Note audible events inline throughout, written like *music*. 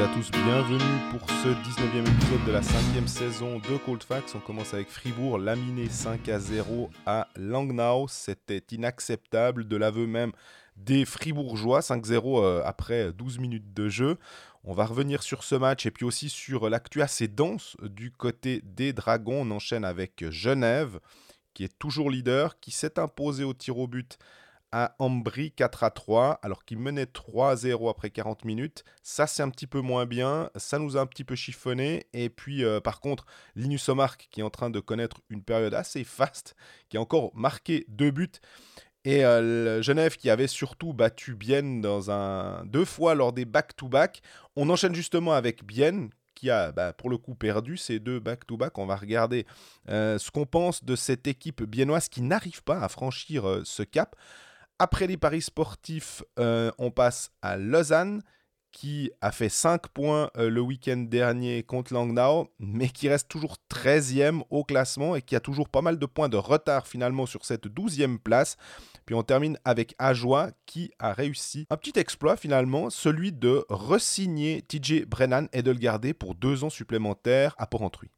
à tous, bienvenue pour ce 19e épisode de la 5e saison de Cold Facts. On commence avec Fribourg, laminé 5 à 0 à Langnau. C'était inacceptable de l'aveu même des Fribourgeois, 5-0 euh, après 12 minutes de jeu. On va revenir sur ce match et puis aussi sur l'actu assez dense du côté des Dragons. On enchaîne avec Genève, qui est toujours leader, qui s'est imposé au tir au but à Ambry 4 à 3, alors qu'il menait 3 à 0 après 40 minutes. Ça, c'est un petit peu moins bien. Ça nous a un petit peu chiffonné. Et puis, euh, par contre, Linus Omark, qui est en train de connaître une période assez faste, qui a encore marqué deux buts. Et euh, Genève qui avait surtout battu Bienne dans un deux fois lors des back-to-back. On enchaîne justement avec Bienne qui a bah, pour le coup perdu ces deux back-to-back. On va regarder euh, ce qu'on pense de cette équipe biennoise qui n'arrive pas à franchir ce cap. Après les paris sportifs, euh, on passe à Lausanne, qui a fait 5 points euh, le week-end dernier contre Langnau, mais qui reste toujours 13e au classement et qui a toujours pas mal de points de retard finalement sur cette 12e place. Puis on termine avec Ajoie qui a réussi un petit exploit finalement, celui de resigner TJ Brennan et de le garder pour deux ans supplémentaires à Port-Entruy.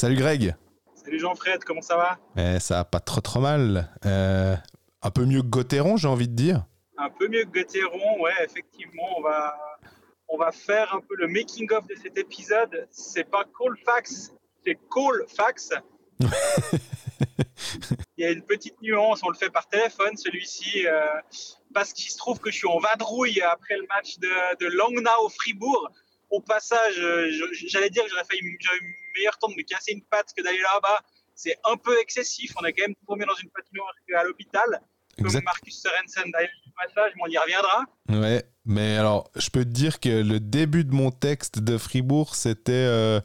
Salut Greg. Salut Jean-Fred, comment ça va? Eh, Ça va pas trop trop mal. Euh, un peu mieux que Gauthieron, j'ai envie de dire. Un peu mieux que Gauthieron, ouais, effectivement. On va, on va faire un peu le making-of de cet épisode. C'est pas Colfax, c'est Colfax. *laughs* Il y a une petite nuance, on le fait par téléphone celui-ci, euh, parce qu'il se trouve que je suis en vadrouille après le match de, de Langnau-Fribourg au passage, euh, j'allais dire que j'aurais fait une, une meilleure temps de me casser une patte que d'aller là-bas. C'est un peu excessif. On est quand même tombé dans une patinoire à l'hôpital. Comme Marcus Sorensen d'ailleurs au passage, mais on y reviendra. Ouais, mais alors, je peux te dire que le début de mon texte de Fribourg, c'était. Euh,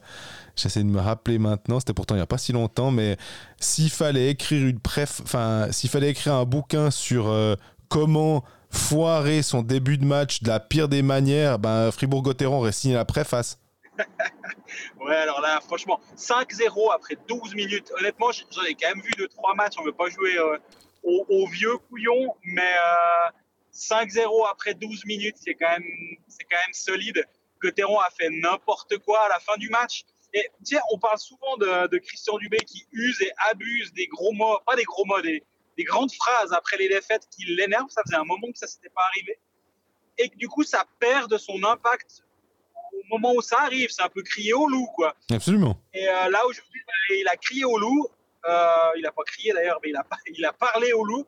j'essaie de me rappeler maintenant, c'était pourtant il n'y a pas si longtemps, mais s'il fallait écrire une préf. Enfin, s'il fallait écrire un bouquin sur euh, comment foirer son début de match de la pire des manières, ben Fribourg-Gotteron aurait signé la préface. *laughs* ouais, alors là, franchement, 5-0 après 12 minutes. Honnêtement, j'en ai quand même vu 2-3 matchs. On ne veut pas jouer euh, au, vieux couillon, mais 5-0 euh, après 12 minutes, c'est quand, même, quand même solide. Gotteron a fait n'importe quoi à la fin du match. Et tiens, on parle souvent de, de, Christian Dubé qui use et abuse des gros mots, pas des gros mots, des, des grandes phrases après les défaites qui l'énervent. Ça faisait un moment que ça s'était pas arrivé. Et que du coup, ça perd de son impact au moment où ça arrive. C'est un peu crier au loup, quoi. Absolument. Et euh, là, aujourd'hui, bah, il a crié au loup. Euh, il n'a pas crié d'ailleurs, mais il a, il a parlé au loup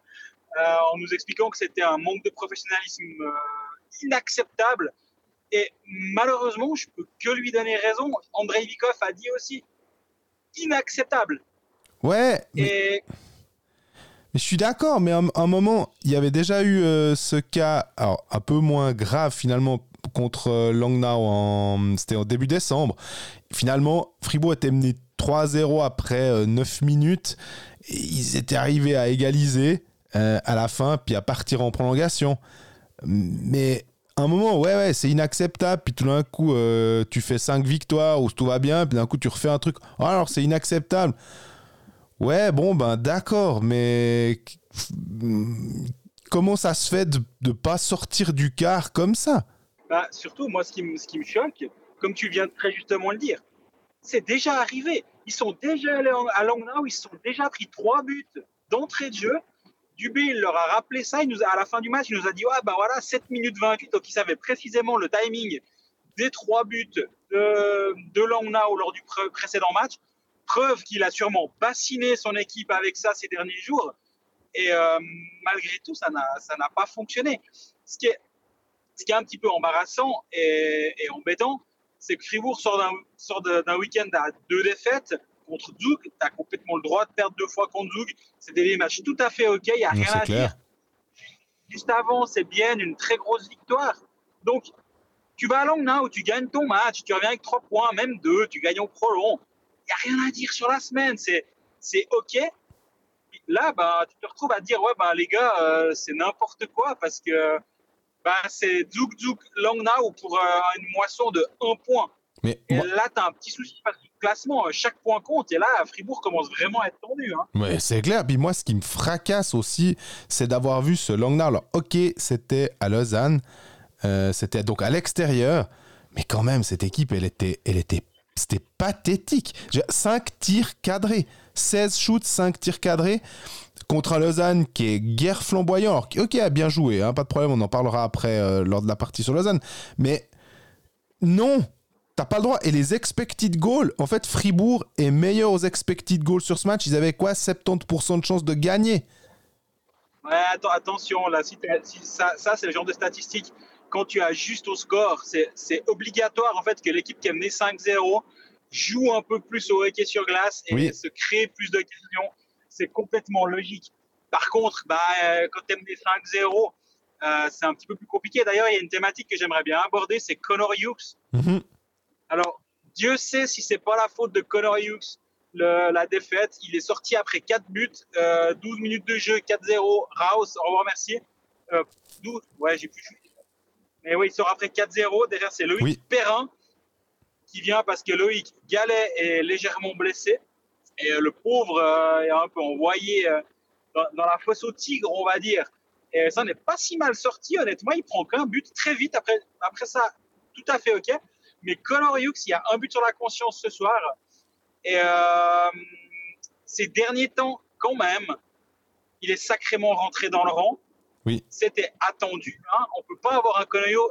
euh, en nous expliquant que c'était un manque de professionnalisme inacceptable. Et malheureusement, je peux que lui donner raison. Andrei Vikov a dit aussi inacceptable. Ouais. Et je suis d'accord, mais à un, moment, il y avait déjà eu euh, ce cas, alors, un peu moins grave finalement contre euh, Langnau, c'était en début décembre. Finalement, Fribourg était mené 3-0 après 9 euh, minutes. Et ils étaient arrivés à égaliser à la fin, puis à partir en prolongation. Mais à un moment, ouais, ouais, c'est inacceptable. Puis tout d'un coup, tu fais 5 victoires où tout va bien, puis d'un coup, tu refais un truc. Alors, c'est inacceptable. Ouais, bon, ben d'accord, mais comment ça se fait de ne pas sortir du car comme ça? Bah, Surtout, moi, ce qui, ce qui me choque, comme tu viens très justement le dire, c'est déjà arrivé. Ils sont déjà allés à Langnau, ils se sont déjà pris trois buts d'entrée de jeu. Dubé, il leur a rappelé ça. Il nous à la fin du match, il nous a dit Ouais, ben voilà, 7 minutes 28. Donc, il savait précisément le timing des trois buts de, de lors du précédent match. Preuve qu'il a sûrement bassiné son équipe avec ça ces derniers jours. Et euh, malgré tout, ça n'a pas fonctionné. Ce qui, est, ce qui est un petit peu embarrassant et, embêtant, c'est que Fribourg sort d'un week-end à deux défaites contre Zug. Tu as complètement le droit de perdre deux fois contre Zug. C'était des matchs tout à fait OK, il n'y a rien à dire. Juste avant, c'est bien une très grosse victoire. Donc, tu vas à Langnau où tu gagnes ton match, tu reviens avec trois points, même deux, tu gagnes au prolong n'y a rien à dire sur la semaine. C'est, c'est OK. Là, bah, tu te retrouves à dire, ouais, bah, les gars, euh, c'est n'importe quoi parce que bah, c'est Zouk Zouk Langnau pour euh, une moisson de 1 point. Mais Et là, tu as un petit souci parce que classement, chaque point compte. Et là, Fribourg commence vraiment à être tendu. Hein. Ouais, c'est clair. Puis moi, ce qui me fracasse aussi, c'est d'avoir vu ce Langnau. Alors, ok, c'était à Lausanne, euh, c'était donc à l'extérieur, mais quand même, cette équipe, elle était, elle était, c'était pathétique. 5 tirs cadrés, 16 shoots, 5 tirs cadrés contre un Lausanne qui est guère flamboyant. Ok, a bien joué, hein, pas de problème, on en parlera après euh, lors de la partie sur Lausanne. Mais non, t'as pas le droit. Et les expected goals, en fait, Fribourg est meilleur aux expected goals sur ce match. Ils avaient quoi 70% de chances de gagner? Ouais, attention, là, ça c'est le genre de statistique. Quand tu as juste au score, c'est obligatoire en fait que l'équipe qui a mené 5-0 joue un peu plus au hockey sur glace et se crée plus d'occasions c'est complètement logique. Par contre, bah, euh, quand tu aimes des 5-0, euh, c'est un petit peu plus compliqué. D'ailleurs, il y a une thématique que j'aimerais bien aborder, c'est Connor Hughes. Mhm. Alors, Dieu sait si c'est pas la faute de Connor Hughes, la défaite. Il est sorti après 4 buts, 12 euh, minutes de jeu, 4-0. Raus, au revoir, merci. 12, ouais, j'ai plus Mais oui, il sort après 4-0. Derrière, c'est Loïc Perrin qui vient parce que Loïc Gallet est légèrement blessé. Et euh, le pauvre euh, est un peu envoyé euh, dans, la fosse au tigre, on va dire. Et ça n'est pas si mal sorti, honnêtement. Il prend qu'un but très vite. Après, après ça, tout à fait OK. Mais Connor Hughes, il y a un but sur la conscience ce soir. Et ces derniers temps, quand même, il est sacrément rentré dans le rang. C'était attendu. Hein. On peut pas avoir un Connor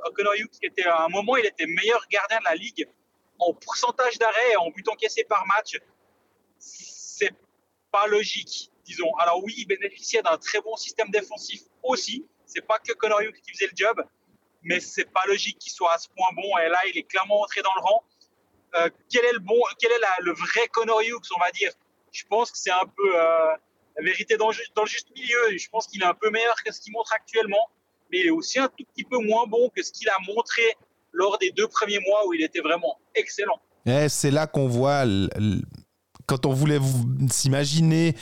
qui était à un moment, il était meilleur gardien de la ligue en pourcentage d'arrêt, en but encaissé par match c'est pas logique, disons. Alors oui, il bénéficiait d'un très bon système défensif aussi. C'est pas que Connor qui faisait le job, mais c'est pas logique qu'il soit à ce point bon. Et là, il est clairement entré dans le rang. Euh, quel est le bon, quel est le vrai Connor on va dire? Je pense que c'est un peu euh, la vérité dans, dans, le juste milieu. Je pense qu'il est un peu meilleur que ce qu'il montre actuellement, mais il est aussi un tout petit peu moins bon que ce qu'il a montré lors des deux premiers mois où il était vraiment excellent. Et c'est là qu'on voit quand on voulait s'imaginer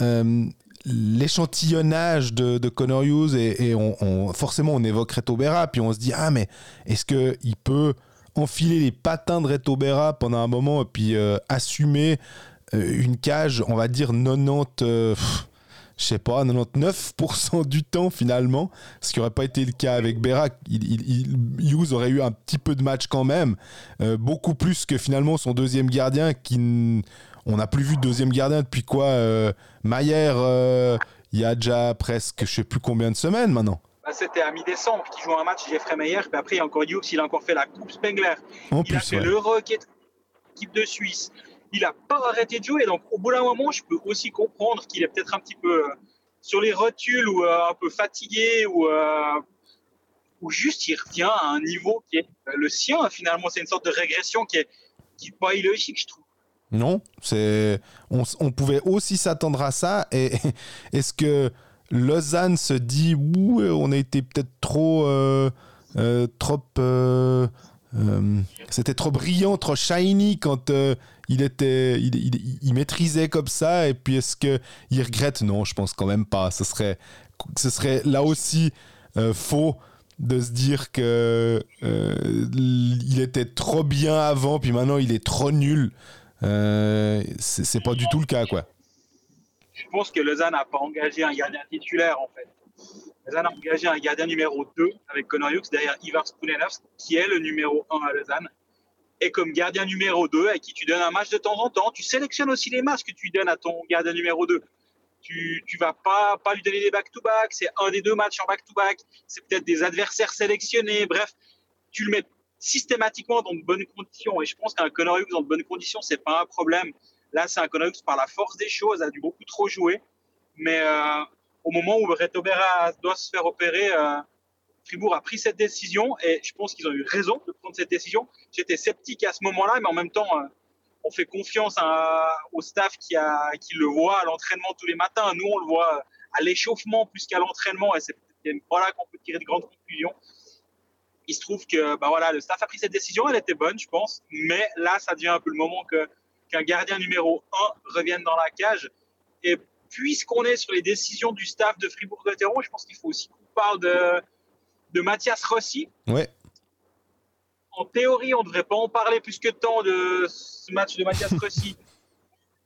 euh, l'échantillonnage de, de, Connor Hughes et, on, forcément on évoque Reto Berra, puis on se dit ah mais est-ce qu'il peut enfiler les patins de Reto Berra pendant un moment et puis euh, assumer une cage, on va dire 90, je sais pas, 99% du temps finalement, ce qui n'aurait pas été le cas avec Berra. Il, Hughes aurait eu un petit peu de match quand même, beaucoup plus que finalement son deuxième gardien qui on n'a plus vu de deuxième gardien depuis quoi euh, Maillère, euh, il y a déjà presque je sais plus combien de semaines maintenant. Bah, c'était à mi-décembre qu'il joue un match Jeffrey Meyer. Puis après, il y a encore Hughes, il a encore fait la Coupe Spengler. il a fait l'Euro équipe de Suisse. Il n'a pas arrêté de jouer. Donc, au bout d'un moment, je peux aussi comprendre qu'il est peut-être un petit peu euh, sur les rotules ou un peu fatigué ou, ou juste il revient à un niveau qui est le sien. Finalement, c'est une sorte de régression qui est, qui est pas illogique, je trouve. Non, c'est on, pouvait aussi s'attendre à ça. Et *laughs* est-ce que Lausanne se dit ouh, on a été peut-être trop euh, euh, trop euh, c'était trop brillant, trop shiny quand il était il, maîtrisait comme ça. Et puis est-ce que il regrette? Non, je pense quand même pas. Ce serait ce serait là aussi faux de se dire que il était trop bien avant, puis maintenant il est trop nul. Euh, c'est pas du tout le cas, quoi. Je pense que Lausanne n'a pas engagé un gardien titulaire, en fait. Lausanne a engagé un gardien numéro 2 avec Connor Hughes derrière Ivar Spunenovs, qui est le numéro 1 à Lausanne. Et comme gardien numéro 2, à qui tu donnes un match de temps en temps, tu sélectionnes aussi les matchs que tu donnes à ton gardien numéro 2. Tu, tu vas pas, pas lui donner des back-to-back, c'est un des deux matchs en back-to-back, c'est peut-être des adversaires sélectionnés, bref, tu le mets systématiquement dans de bonnes conditions. Et je pense qu'un Connor Hughes dans de bonnes conditions, c'est pas un problème. Là, c'est un Connor Hughes par la force des choses, a dû beaucoup trop jouer. Mais euh, au moment où Reto Berra doit se faire opérer, euh, Fribourg a pris cette décision et je pense qu'ils ont eu raison de prendre cette décision. J'étais sceptique à ce moment-là, mais en même temps, euh, on fait confiance au staff qui, le voit à l'entraînement tous les matins. Nous, on le voit à l'échauffement plus qu'à l'entraînement et c'est voilà qu'on peut tirer de grandes conclusions il se trouve que bah voilà, le staff a pris cette décision, elle était bonne, je pense, mais là, ça devient un peu le moment que qu'un gardien numéro 1 revienne dans la cage. Et puisqu'on est sur les décisions du staff de Fribourg-Gotteron, je pense qu'il faut aussi qu'on parle de, de Mathias Rossi. Ouais. en théorie, on ne devrait pas en parler plus que tant de ce match de Mathias *laughs* Rossi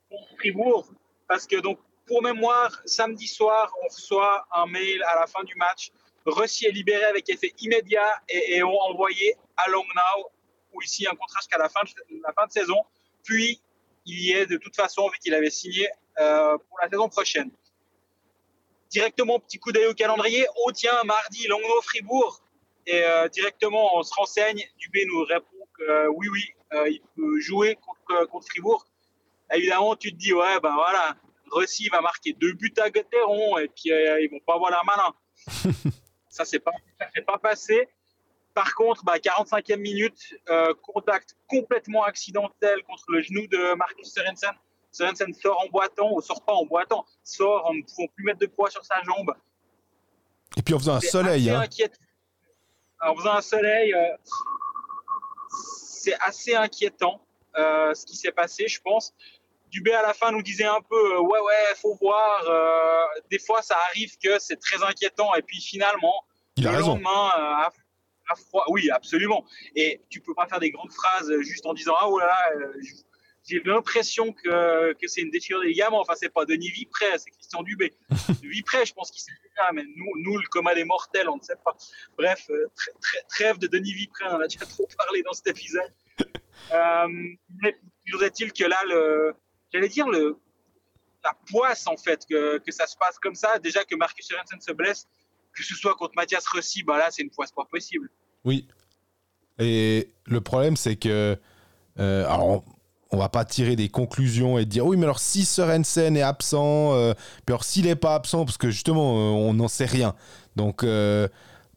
contre Fribourg, parce que donc pour mémoire, samedi soir, on reçoit un mail à la fin du match. Rossi est libéré avec effet immédiat et, on envoyé à Longnau, ou ici un contrat jusqu'à la fin, de, la fin de saison. Puis, il y est de toute façon, vu qu'il avait signé euh, pour la saison prochaine. Directement, petit coup d'œil au calendrier. Oh tiens, mardi, Longnau-Fribourg. Et euh, directement, on se renseigne. Dubé nous répond que euh, oui, oui, il peut jouer contre, contre Fribourg. Évidemment, tu te dis, ouais, ben voilà, Rossi va marquer deux buts à Gotteron et puis euh, ils vont pas avoir la malin. *laughs* ça s'est pas, pas passé. Par contre, bah, 45e minute, euh, contact complètement accidentel contre le genou de Marcus Sorensen. Sorensen sort en boitant, ou sort pas en boitant, sort en ne pouvant plus mettre de poids sur sa jambe. Et puis en faisant un soleil. Hein. En faisant un soleil, euh, c'est assez inquiétant ce qui s'est passé, je pense. Dubé à la fin nous disait un peu euh, ouais ouais faut voir euh, des fois ça arrive que c'est très inquiétant et puis finalement le lendemain euh, à, froid oui absolument et tu peux pas faire des grandes phrases juste en disant ah oh là là j'ai l'impression que, que c'est une déchirure des ligaments enfin c'est pas Denis Vipré c'est Christian Dubé *laughs* Vipré je pense qu'il sait bien mais nous nous le coma des mortels on ne sait pas bref trêve de Denis Vipré on en a déjà trop parlé dans cet épisode *laughs* mais toujours est-il que là le j'allais dire, le, la poisse, en fait, que, que, ça se passe comme ça? Déjà que Marcus Sorensen se blesse, que ce soit contre Mathias Rossi, bah là, c'est une poisse pas possible. Oui. Et le problème, c'est que. Euh, alors, on va pas tirer des conclusions et dire oui, mais alors si Sorensen est absent, euh, puis alors s'il n'est pas absent, parce que justement, euh, on n'en sait rien. Donc,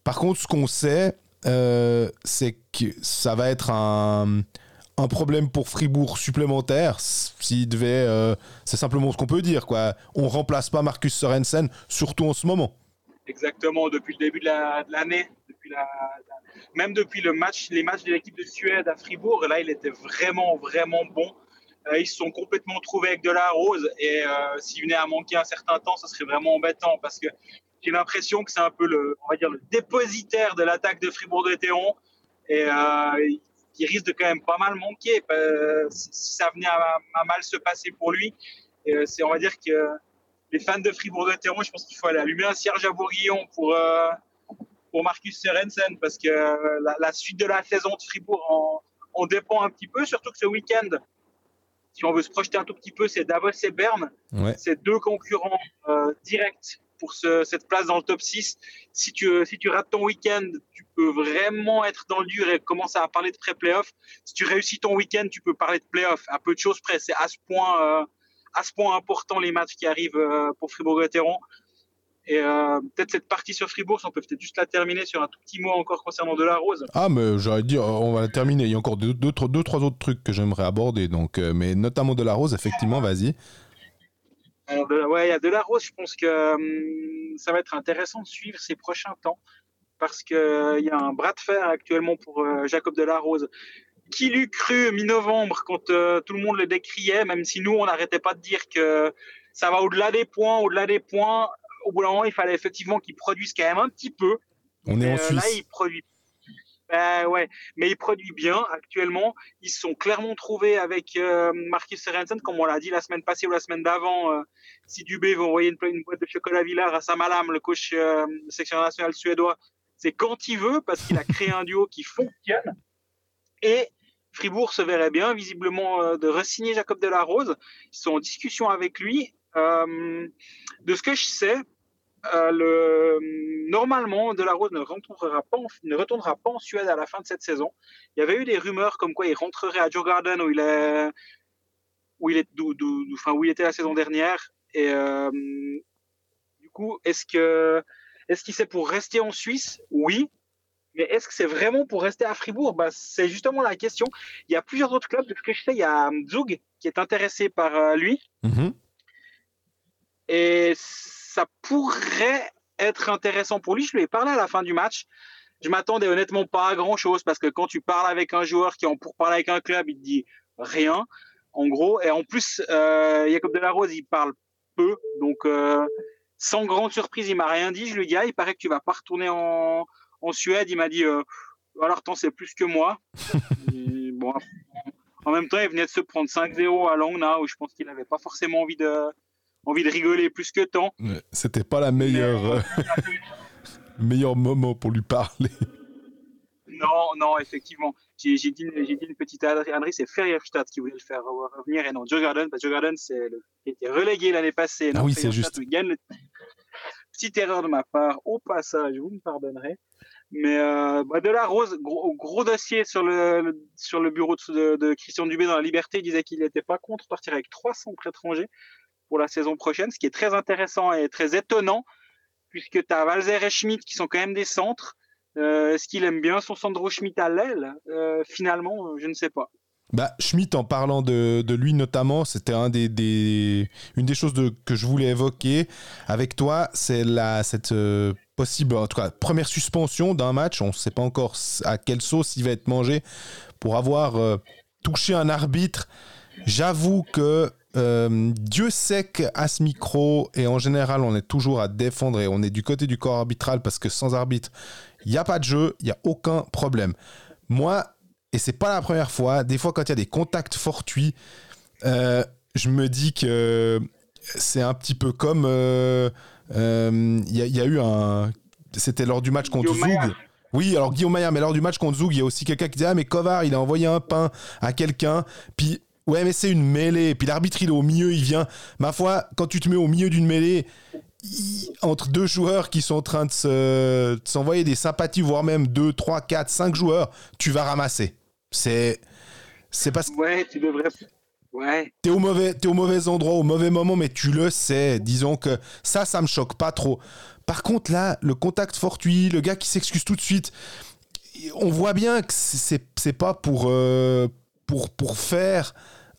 par contre, ce qu'on sait, c'est que ça va être un un problème pour Fribourg supplémentaire, devait, euh, c'est simplement ce qu'on peut dire quoi. On remplace pas Marcus Sorensen, surtout en ce moment. Exactement, depuis le début de l'année, même depuis le match, les matchs de l'équipe de Suède à Fribourg, là il était vraiment vraiment bon. Euh, ils se sont complètement trouvés avec de la rose et euh, s'il venait à manquer un certain temps, ça serait vraiment embêtant parce que j'ai l'impression que c'est un peu le, on va dire le dépositaire de l'attaque de Fribourg de Théon et qui risque de quand même pas mal manquer euh, si ça venait à, mal se passer pour lui. Euh, c'est, on va dire que les fans de Fribourg de Terreau, je pense qu'il faut aller allumer un cierge à Bourguillon pour, euh, pour Marcus Sorensen parce que la, suite de la saison de Fribourg en, dépend un petit peu, surtout que ce week-end, si on veut se projeter un tout petit peu, c'est Davos et Berne. C'est deux concurrents directs pour cette place dans le top 6. Si tu, si tu rates ton week-end, tu peux vraiment être dans le dur et commencer à parler de pré-playoff. Si tu réussis ton week-end, tu peux parler de playoff. À peu de choses près. C'est à ce point, euh, à ce point important les matchs qui arrivent euh, pour Fribourg-Gotteron. Et euh, peut-être cette partie sur Fribourg, on peut peut-être juste la terminer sur un tout petit mot encore concernant Delarose. Ah, mais j'aurais dit, on va la terminer. Il y a encore deux, deux, deux, trois autres trucs que j'aimerais aborder. Donc, mais notamment Delarose, effectivement, vas-y ouais, il y a de la rose. Je pense que hum, ça va être intéressant de suivre ces prochains temps parce qu'il euh, y a un bras de fer actuellement pour euh, Jacob Delarose. Qui l'eût cru mi-novembre quand euh, tout le monde le décriait, même si nous, on n'arrêtait pas de dire que ça va au-delà des points, au-delà des points. Au bout d'un moment, il fallait effectivement qu'il produise quand même un petit peu. On est en Suisse. Là, il produit ben ouais, mais il produit bien actuellement. Ils se sont clairement trouvés avec euh, Marcus Sorensen, comme on l'a dit la semaine passée ou la semaine d'avant. Euh, si Dubé veut envoyer une, boîte de chocolat Villard à Samalam, le coach euh, section nationale suédois, c'est quand il veut parce qu'il a créé un duo qui fonctionne. Et Fribourg se verrait bien, visiblement, euh, de resigner Jacob Delarose. Ils sont en discussion avec lui. de ce que je sais, euh, le, normalement, Delarose ne retournera, pas en, ne retournera pas en Suède à la fin de cette saison. Il y avait eu des rumeurs comme quoi il rentrerait à Djurgården où il est, où il est, enfin, où il était la saison dernière. Et euh, du coup, est-ce que, est-ce qu'il c'est pour rester en Suisse? Oui. Mais est-ce que c'est vraiment pour rester à Fribourg? Bah, C'est justement la question. Il y a plusieurs autres clubs. De ce que je sais, il y a Zug qui est intéressé par euh, lui. Mm-hmm. Et ça pourrait être intéressant pour lui. Je lui ai parlé à la fin du match. Je m'attendais honnêtement pas à grand chose parce que quand tu parles avec un joueur qui en pour parler avec un club, il te dit rien, en gros. Et en plus, euh, Jacob Delarose, il parle peu, donc euh, sans grande surprise, il m'a rien dit. Je lui dit, ah, il paraît que tu vas pas retourner en, Suède. Il m'a dit, euh, alors t'en sais plus que moi. *laughs* bon, en même temps, il venait de se prendre 5-0 à Langnau, où je pense qu'il n'avait pas forcément envie de, envie de rigoler plus que tant. C'était pas la meilleure, euh, *laughs* meilleur moment pour lui parler. Non, non, effectivement. J'ai dit, dit, une petite André, c'est Ferrierstadt qui voulait le faire revenir et non Joe Garden. Joe Garden, c'est qui était relégué l'année passée. Ah oui, c'est juste. Gagne *laughs* Petite erreur de ma part, au passage, vous me pardonnerez. Mais euh, bah de là, Rose, gros, gros, dossier sur le, sur le bureau de, de, Christian Dubé dans la Liberté. Il disait qu'il n'était pas contre partir avec trois centres étrangers pour la saison prochaine, ce qui est très intéressant et très étonnant, puisque tu as Valzer et Schmidt qui sont quand même des centres. Euh, Est-ce qu'il aime bien son Sandro Schmidt à l'aile? Euh, Finalement, je ne sais pas. Bah, Schmidt, en parlant de, lui notamment, c'était une des choses que je voulais évoquer avec toi, c'est cette euh, possible, en tout cas, première suspension d'un match. On ne sait pas encore à quelle sauce il va être mangé pour avoir euh, touché un arbitre. J'avoue que euh, Dieu sait qu'à ce micro, et en général, on est toujours à défendre et on est du côté du corps arbitral parce que sans arbitre, il n'y a pas de jeu, il n'y a aucun problème. Moi, et c'est pas la première fois, des fois quand il y a des contacts fortuits, euh, je me dis que c'est un petit peu comme. Il euh, y, a eu un. C'était lors du match contre Zoug. Oui, alors Guillaume Maillard, mais lors du match contre Zoug, il y a aussi quelqu'un qui dit Ah, mais Kovar, il a envoyé un pain à quelqu'un. Puis Ouais, mais c'est une mêlée. Puis l'arbitre, il est au milieu, il vient. Ma foi, quand tu te mets au milieu d'une mêlée, entre deux joueurs qui sont en train de s'envoyer des sympathies, voire même deux, trois, quatre, cinq joueurs, tu vas ramasser. C'est. C'est parce que. Ouais, tu devrais. Ouais. T'es au, mauvais, es au mauvais endroit, au mauvais moment, mais tu le sais. Disons que ça, ça me choque pas trop. Par contre, là, le contact fortuit, le gars qui s'excuse tout de suite, on voit bien que c'est pas pour, euh, pour, pour faire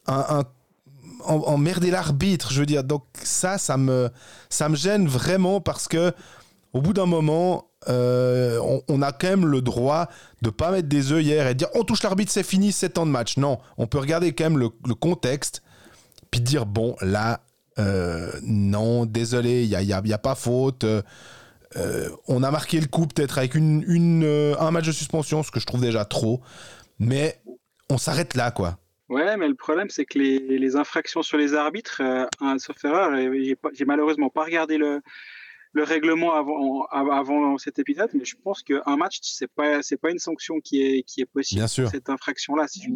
un, emmerder l'arbitre, je veux dire. Donc ça, ça me, gêne vraiment parce que au bout d'un moment, euh, on, a quand même le droit de pas mettre des œillères et dire on touche l'arbitre, c'est fini, c'est temps de match. Non, on peut regarder quand même le, contexte, puis dire bon, là, euh, non, désolé, il n'y a, pas faute. Euh, on a marqué le coup peut-être avec un match de suspension, ce que je trouve déjà trop. Mais on s'arrête là, quoi. Ouais, mais le problème, c'est que les, les, infractions sur les arbitres, euh, sauf erreur, j'ai malheureusement pas regardé le, le règlement avant, avant cet épisode, mais je pense qu'un match, c'est pas, c'est pas une sanction qui est, qui est possible Bien sûr. cette infraction-là, si je,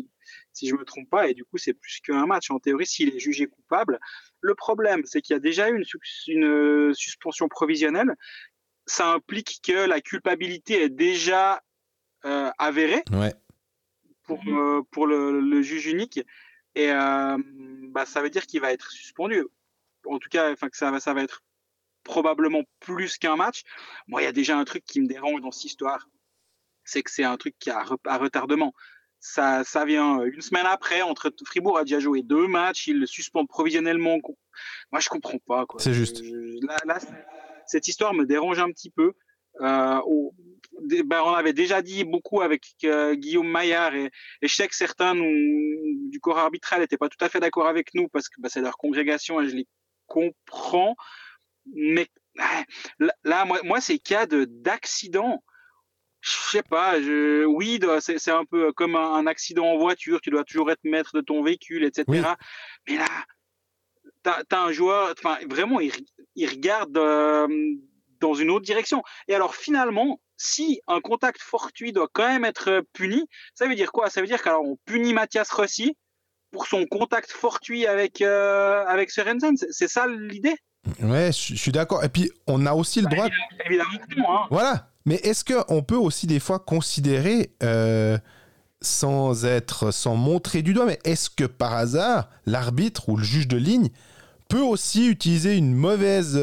si je me trompe pas, et du coup, c'est plus qu'un match. En théorie, s'il est jugé coupable, le problème, c'est qu'il y a déjà eu une, une suspension provisionnelle. Ça implique que la culpabilité est déjà euh, avérée. Ouais pour, mmh. euh, pour le, le, juge unique. Et euh, bah, ça veut dire qu'il va être suspendu. En tout cas, enfin que ça va, ça va être probablement plus qu'un match. Moi, il y a déjà un truc qui me dérange dans cette histoire, c'est que c'est un truc qui a un retardement. Ça, ça vient une semaine après, entre Fribourg a déjà joué deux matchs, ils le suspendent provisionnellement. Moi, je comprends pas. C'est juste. là, là, cette histoire me dérange un petit peu. Euh, ben, on avait déjà dit beaucoup avec euh, Guillaume Maillard et, et, je sais que certains nous, du corps arbitral n'étaient pas tout à fait d'accord avec nous parce que ben, c'est leur congrégation et je les comprends. Mais là, moi, moi ces cas d'accident, je sais pas, je, oui, c'est un peu comme un, accident en voiture, tu dois toujours être maître de ton véhicule, etc. Mais là, tu as, un joueur, enfin, vraiment, il, il regarde euh, dans une autre direction. Et alors, finalement, si un contact fortuit doit quand même être euh, puni, ça veut dire quoi? Ça veut dire qu'alors on punit Mathias Rossi pour son contact fortuit avec, euh, avec Sorensen. C'est ça l'idée? Ouais, je suis d'accord. Et puis, on a aussi le bah, droit. Évidemment, hein. Voilà. Mais est-ce qu'on peut aussi des fois considérer, euh, sans être, sans montrer du doigt, mais est-ce que par hasard, l'arbitre ou le juge de ligne peut aussi utiliser une mauvaise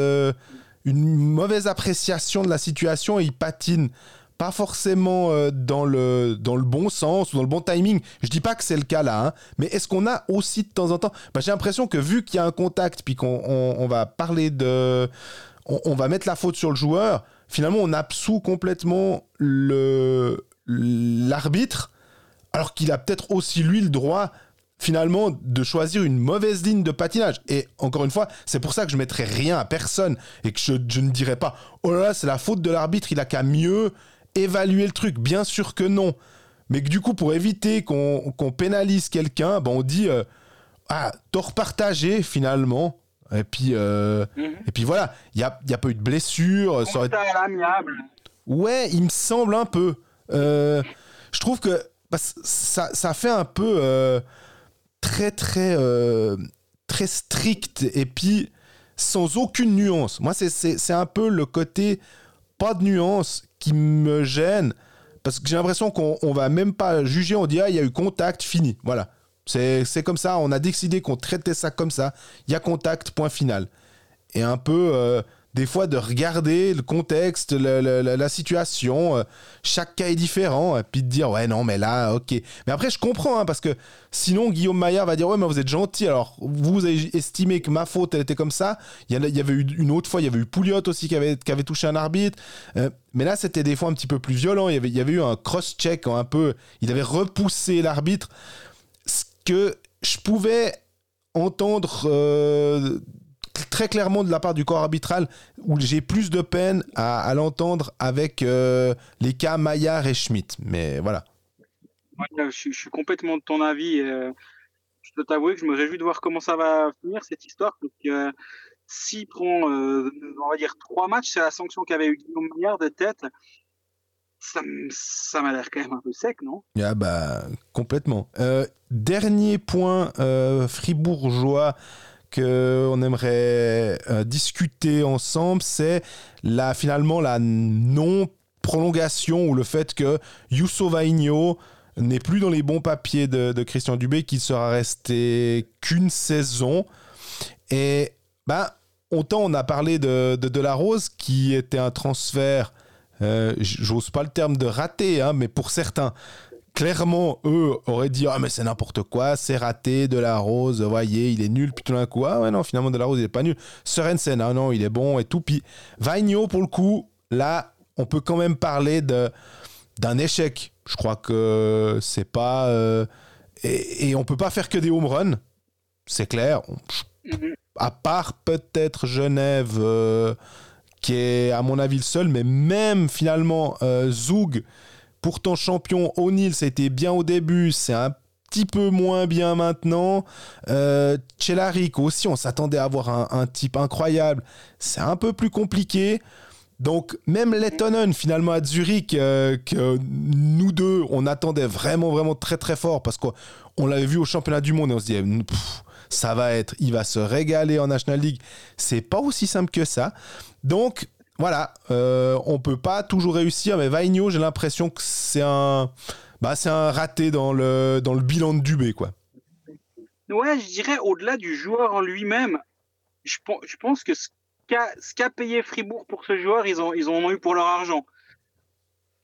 une mauvaise appréciation de la situation et il patine. Pas forcément euh, dans, le, dans le bon sens ou dans le bon timing. Je dis pas que c'est le cas là, hein, mais est-ce qu'on a aussi de temps en temps... Bah, j'ai l'impression que vu qu'il y a un contact, puis qu'on on, va parler de... On, va mettre la faute sur le joueur, finalement on absout complètement l'arbitre, alors qu'il a peut-être aussi lui le droit finalement de choisir une mauvaise ligne de patinage. Et encore une fois, c'est pour ça que je mettrai rien à personne et que je, ne dirais pas oh là là, c'est la faute de l'arbitre, il a qu'à mieux évaluer le truc. Bien sûr que non. Mais que du coup, pour éviter qu'on pénalise quelqu'un, ben on dit euh, Ah, tort partagé finalement. Et puis, euh, mhm. et puis voilà, il n'y a, y a pas eu de blessure. Ça aurait... Ouais, il me semble un peu. Euh, je trouve que bah, ça, ça fait un peu très, très, très strict. Et puis, sans aucune nuance. Moi, c'est un peu le côté pas de nuance qui me gêne parce que j'ai l'impression qu'on va même pas juger, on dit ah il y a eu contact, fini, voilà. C'est comme ça, on a décidé qu'on traitait ça comme ça, il y a contact, point final. Et un peu, euh, des fois de regarder le contexte, la, situation. Euh, chaque cas est différent. Et puis de dire, ouais, non, mais là, ok. Mais après, je comprends, hein, parce que sinon, Guillaume Maillard va dire, ouais, mais vous êtes gentil. Alors, vous avez estimé que ma faute, elle était comme ça. Il y, avait eu une autre fois, il y avait eu Pouliot aussi qui avait, qui avait touché un arbitre. Euh, mais là, c'était des fois un petit peu plus violent. Il y avait, il y avait eu un cross-check, un peu. Il avait repoussé l'arbitre. Ce que je pouvais entendre euh, très clairement de la part du corps arbitral où j'ai plus de peine à, l'entendre avec euh, les cas Maillard et Schmitt. Mais voilà. je, suis complètement de ton avis. Euh, je dois t'avouer que je me réjouis de voir comment ça va finir cette histoire. Donc, euh, s'il prend, on va dire, trois matchs, c'est la sanction qu'avait eu Guillaume Maillard de tête. Ça, m'a l'air quand même un peu sec, non? Ah bah complètement. dernier point fribourgeois qu'on aimerait euh, discuter ensemble, c'est la, finalement la non-prolongation ou le fait que Yousso n'est plus dans les bons papiers de, Christian Dubé, qu'il sera resté qu'une saison. Et ben, autant on a parlé de, de, la Rose, qui était un transfert, euh, j'ose pas le terme de raté, hein, mais pour certains, clairement, eux auraient dit Ah, mais c'est n'importe quoi, c'est raté, de la rose, voyez, il est nul. Puis tout d'un coup, ah ouais, non, finalement, de la rose, il est pas nul. Sorensen, ah non, il est bon et tout. Puis Vagno, pour le coup, là, on peut quand même parler de, d'un échec. Je crois que c'est pas. Euh, et, et, on peut pas faire que des home runs, c'est clair. Mhm. À part peut-être Genève. Euh, qui est à mon avis le seul, mais même finalement euh, Zoug, Pourtant champion, O'Neill, c'était bien au début, c'est un petit peu moins bien maintenant. Euh, aussi, on s'attendait à avoir un, type incroyable. C'est un peu plus compliqué. Donc, même Lettonen, finalement, à Zurich, euh, que nous deux, on attendait vraiment, vraiment très, très fort parce qu'on l'avait vu au championnat du monde et on se disait, ça va être, il va se régaler en National League. C'est pas aussi simple que ça. Donc, voilà, euh, on peut pas toujours réussir, mais Vaigno, j'ai l'impression que c'est un, bah, raté dans le, dans le bilan de Dubé, quoi. Ouais, je dirais au-delà du joueur en lui-même, je, pense que ce qu'a payé Fribourg pour ce joueur, ils, ont, ils en ont eu pour leur argent.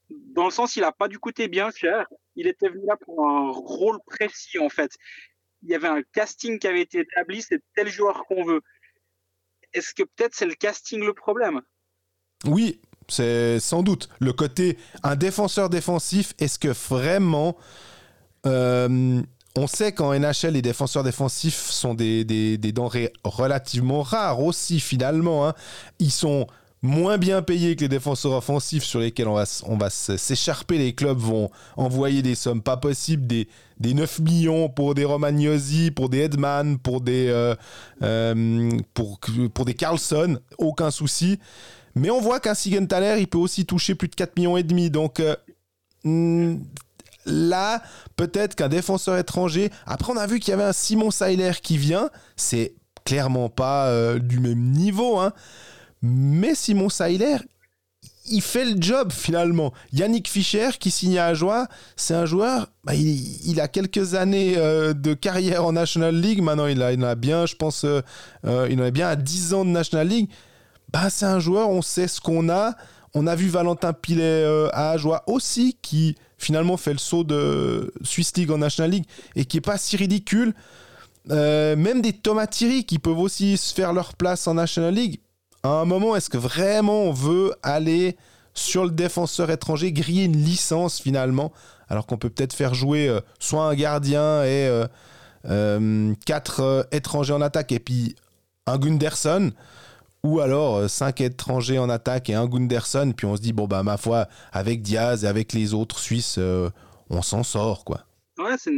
Dans le sens, il n'a pas dû coûter bien cher. Il était venu là pour un rôle précis, en fait. Il y avait un casting qui avait été établi, c'est tel joueur qu'on veut. Est-ce que peut-être c'est le casting le problème? Oui, c'est sans doute le côté un défenseur défensif. Est-ce que vraiment euh, on sait qu'en NHL, les défenseurs défensifs sont des, denrées relativement rares aussi, finalement. Hein. Ils sont moins bien payés que les défenseurs offensifs sur lesquels on va, on va s'écharper. Les clubs vont envoyer des sommes pas possibles, des, des 9 millions pour des Romagnosi, pour des Edman, pour des, euh, euh, pour, pour des Carlson, aucun souci. Mais on voit qu'un Sigenthaler, il peut aussi toucher plus de 4 millions. Donc euh, hmm, là, peut-être qu'un défenseur étranger. Après, on a vu qu'il y avait un Simon Seiler qui vient. C'est clairement pas euh, du même niveau, hein. Mais Simon Seiler, il fait le job finalement. Yannick Fischer qui signe à Joie, c'est un joueur, bah, il, a quelques années euh, de carrière en National League. Maintenant, il en a bien, je pense, il en a bien à 10 ans de National League. Bah, c'est un joueur, on sait ce qu'on a. On a vu Valentin Pilet euh, à Ajoie aussi, qui finalement fait le saut de Swiss League en National League et qui est pas si ridicule. Euh, même des Tomatiri qui peuvent aussi se faire leur place en National League. À un moment, est-ce que vraiment on veut aller sur le défenseur étranger, griller une licence finalement, alors qu'on peut peut-être faire jouer euh, soit un gardien et quatre étrangers en attaque et puis un Gunderson? Ou alors 5 étrangers en attaque et un Gunderson, puis on se dit, bon, bah, ma foi, avec Diaz et avec les autres Suisses, on s'en sort, quoi. Ouais, c'est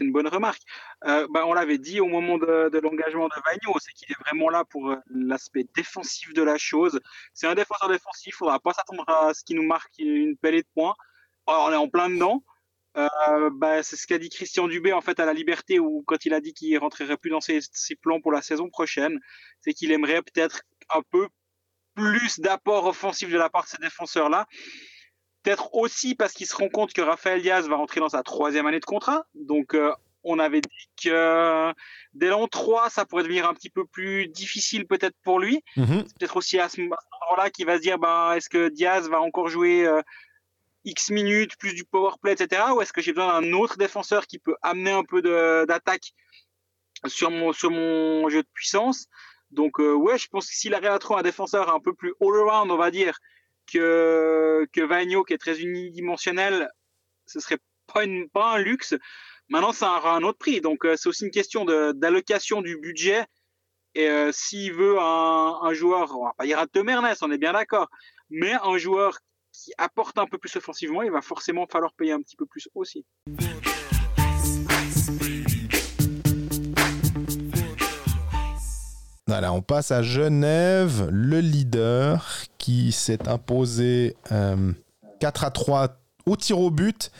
une, bonne remarque. Euh, bah, on l'avait dit au moment de, l'engagement de Vagno, c'est qu'il est vraiment là pour euh, l'aspect défensif de la chose. C'est un défenseur défensif, il faudra pas s'attendre à ce qui nous marque une pelle de points. On est en plein dedans. Euh, bah, c'est ce qu'a dit Christian Dubé en fait à la Liberté, ou quand il a dit qu'il rentrerait plus dans ses, ses plans pour la saison prochaine, c'est qu'il aimerait peut-être un peu plus d'apport offensif de la part de ces défenseurs-là. Peut-être aussi parce qu'il se rend compte que Raphaël Diaz va rentrer dans sa troisième année de contrat. Donc, euh, on avait dit que dès l'an 3, ça pourrait devenir un petit peu plus difficile peut-être pour lui. Mhm. C'est peut-être aussi à ce moment-là qu'il va se dire, ben, est-ce que Diaz va encore jouer euh, X minutes, plus du power play, etc. Ou est-ce que j'ai besoin d'un autre défenseur qui peut amener un peu d'attaque sur mon, sur mon jeu de puissance? Donc, euh, ouais, je pense que s'il arrive à trouver un défenseur un peu plus all-around, on va dire, que, que Vagno, qui est très unidimensionnel, ce serait pas, une, pas un luxe. Maintenant, ça aura un autre prix. Donc, euh, c'est aussi une question d'allocation du budget. Et euh, s'il veut un, un, joueur, on va pas dire à Temernes, on est bien d'accord, mais un joueur qui apporte un peu plus offensivement, il va forcément falloir payer un petit peu plus aussi. Voilà, on passe à Genève, le leader qui s'est imposé 4 euh, à 3 au tir au but.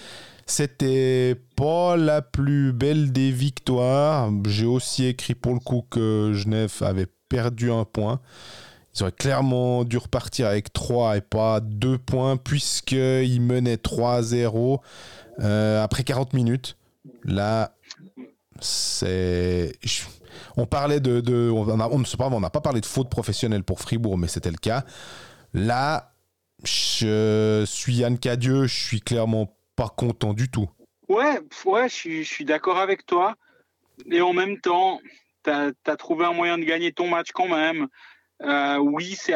C'était pas la plus belle des victoires. J'ai aussi écrit pour le coup que Genève avait perdu un point. Ils auraient clairement dû repartir avec 3 et pas 2 points puisqu'ils menaient 3-0 euh, après 40 minutes. Là, c'est on parlait de. on n'a pas parlé de faute professionnelle pour Fribourg, mais c'était le cas. Là, je suis Yann Cadieux, je suis clairement pas content du tout. Ouais, ouais je suis, d'accord avec toi. Et en même temps, tu as, trouvé un moyen de gagner ton match quand même. Euh, oui, c'est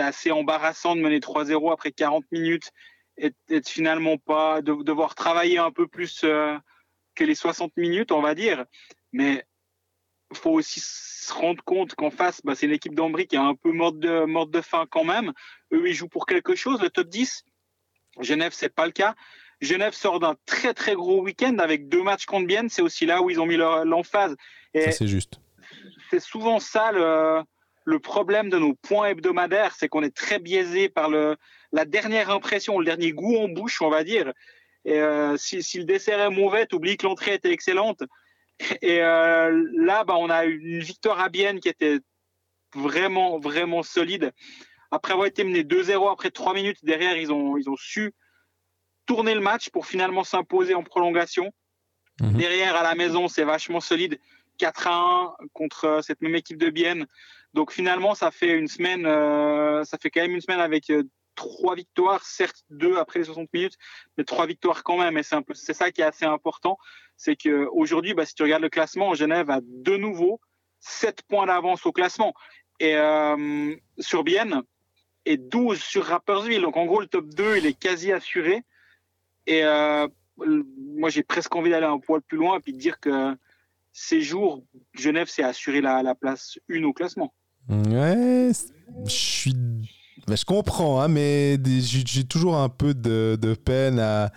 assez, embarrassant de mener 3-0 après 40 minutes et, de finalement pas de, devoir travailler un peu plus euh, que les 60 minutes, on va dire. Mais faut aussi se rendre compte qu'en face, bah, c'est une équipe d'Ambry qui est un peu morte de, morte de faim quand même. Eux, ils jouent pour quelque chose, le top 10. Genève, c'est pas le cas. Genève sort d'un très très gros week-end avec deux matchs contre Bienne. C'est aussi là où ils ont mis l'emphase. Ça, c'est juste. C'est souvent ça le, le, problème de nos points hebdomadaires, c'est qu'on est très biaisé par le, la dernière impression, le dernier goût en bouche, on va dire. Et euh, si, si, le dessert est mauvais, oublies que l'entrée était excellente. Et euh, là, bah, on a eu une victoire à Bienne qui était vraiment, vraiment solide. Après avoir été mené 2-0 après 3 minutes, derrière, ils ont, ils ont su tourner le match pour finalement s'imposer en prolongation. Mhm. Derrière, à la maison, c'est vachement solide. 4 1 contre euh, cette même équipe de Bienne. Donc finalement, ça fait une semaine, euh, ça fait quand même une semaine avec trois victoires, certes deux après les 60 minutes, mais trois victoires quand même. Et c'est un peu, c'est ça qui est assez important, c'est que aujourd'hui, bah, si tu regardes le classement, Genève a de nouveau 7 points d'avance au classement et euh, sur Bienne et 12 sur Rapperswil. Donc en gros, le top 2 il est quasi assuré. Et euh, moi, j'ai presque envie d'aller un poil plus loin et puis de dire que ces jours, Genève s'est assuré la, la place 1 au classement. Ouais, je suis je comprends, hein, mais j'ai toujours un peu de, peine à.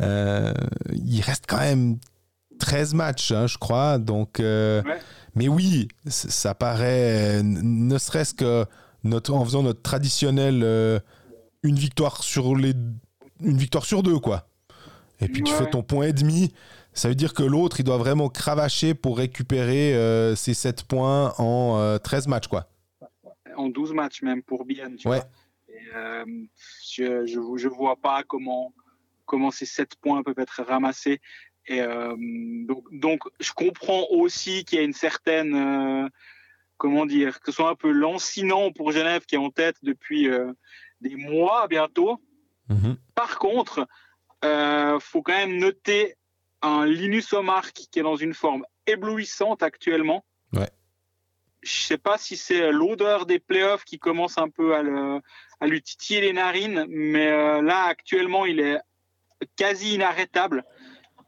Euh, il reste quand même 13 matchs, hein, je crois. Donc, euh, Mais oui, ça paraît, ne serait-ce que notre, en faisant notre traditionnel euh, une victoire sur les une victoire sur deux, quoi. Et puis tu fais ton point et demi. Ça veut dire que l'autre, il doit vraiment cravacher pour récupérer ses 7 points en 13 matchs, quoi en 12 matchs même pour bien. Euh, je, je, vois pas comment, comment ces 7 points peuvent être ramassés. Et euh, donc, donc, je comprends aussi qu'il y a une certaine, euh, comment dire, que ce soit un peu lancinant pour Genève qui est en tête depuis des mois bientôt. Mhm. Par contre, il faut quand même noter un Linus Omar qui est dans une forme éblouissante actuellement. Ouais je sais pas si c'est l'odeur des playoffs qui commence un peu à, lui titiller les narines, mais euh, là actuellement il est quasi inarrêtable.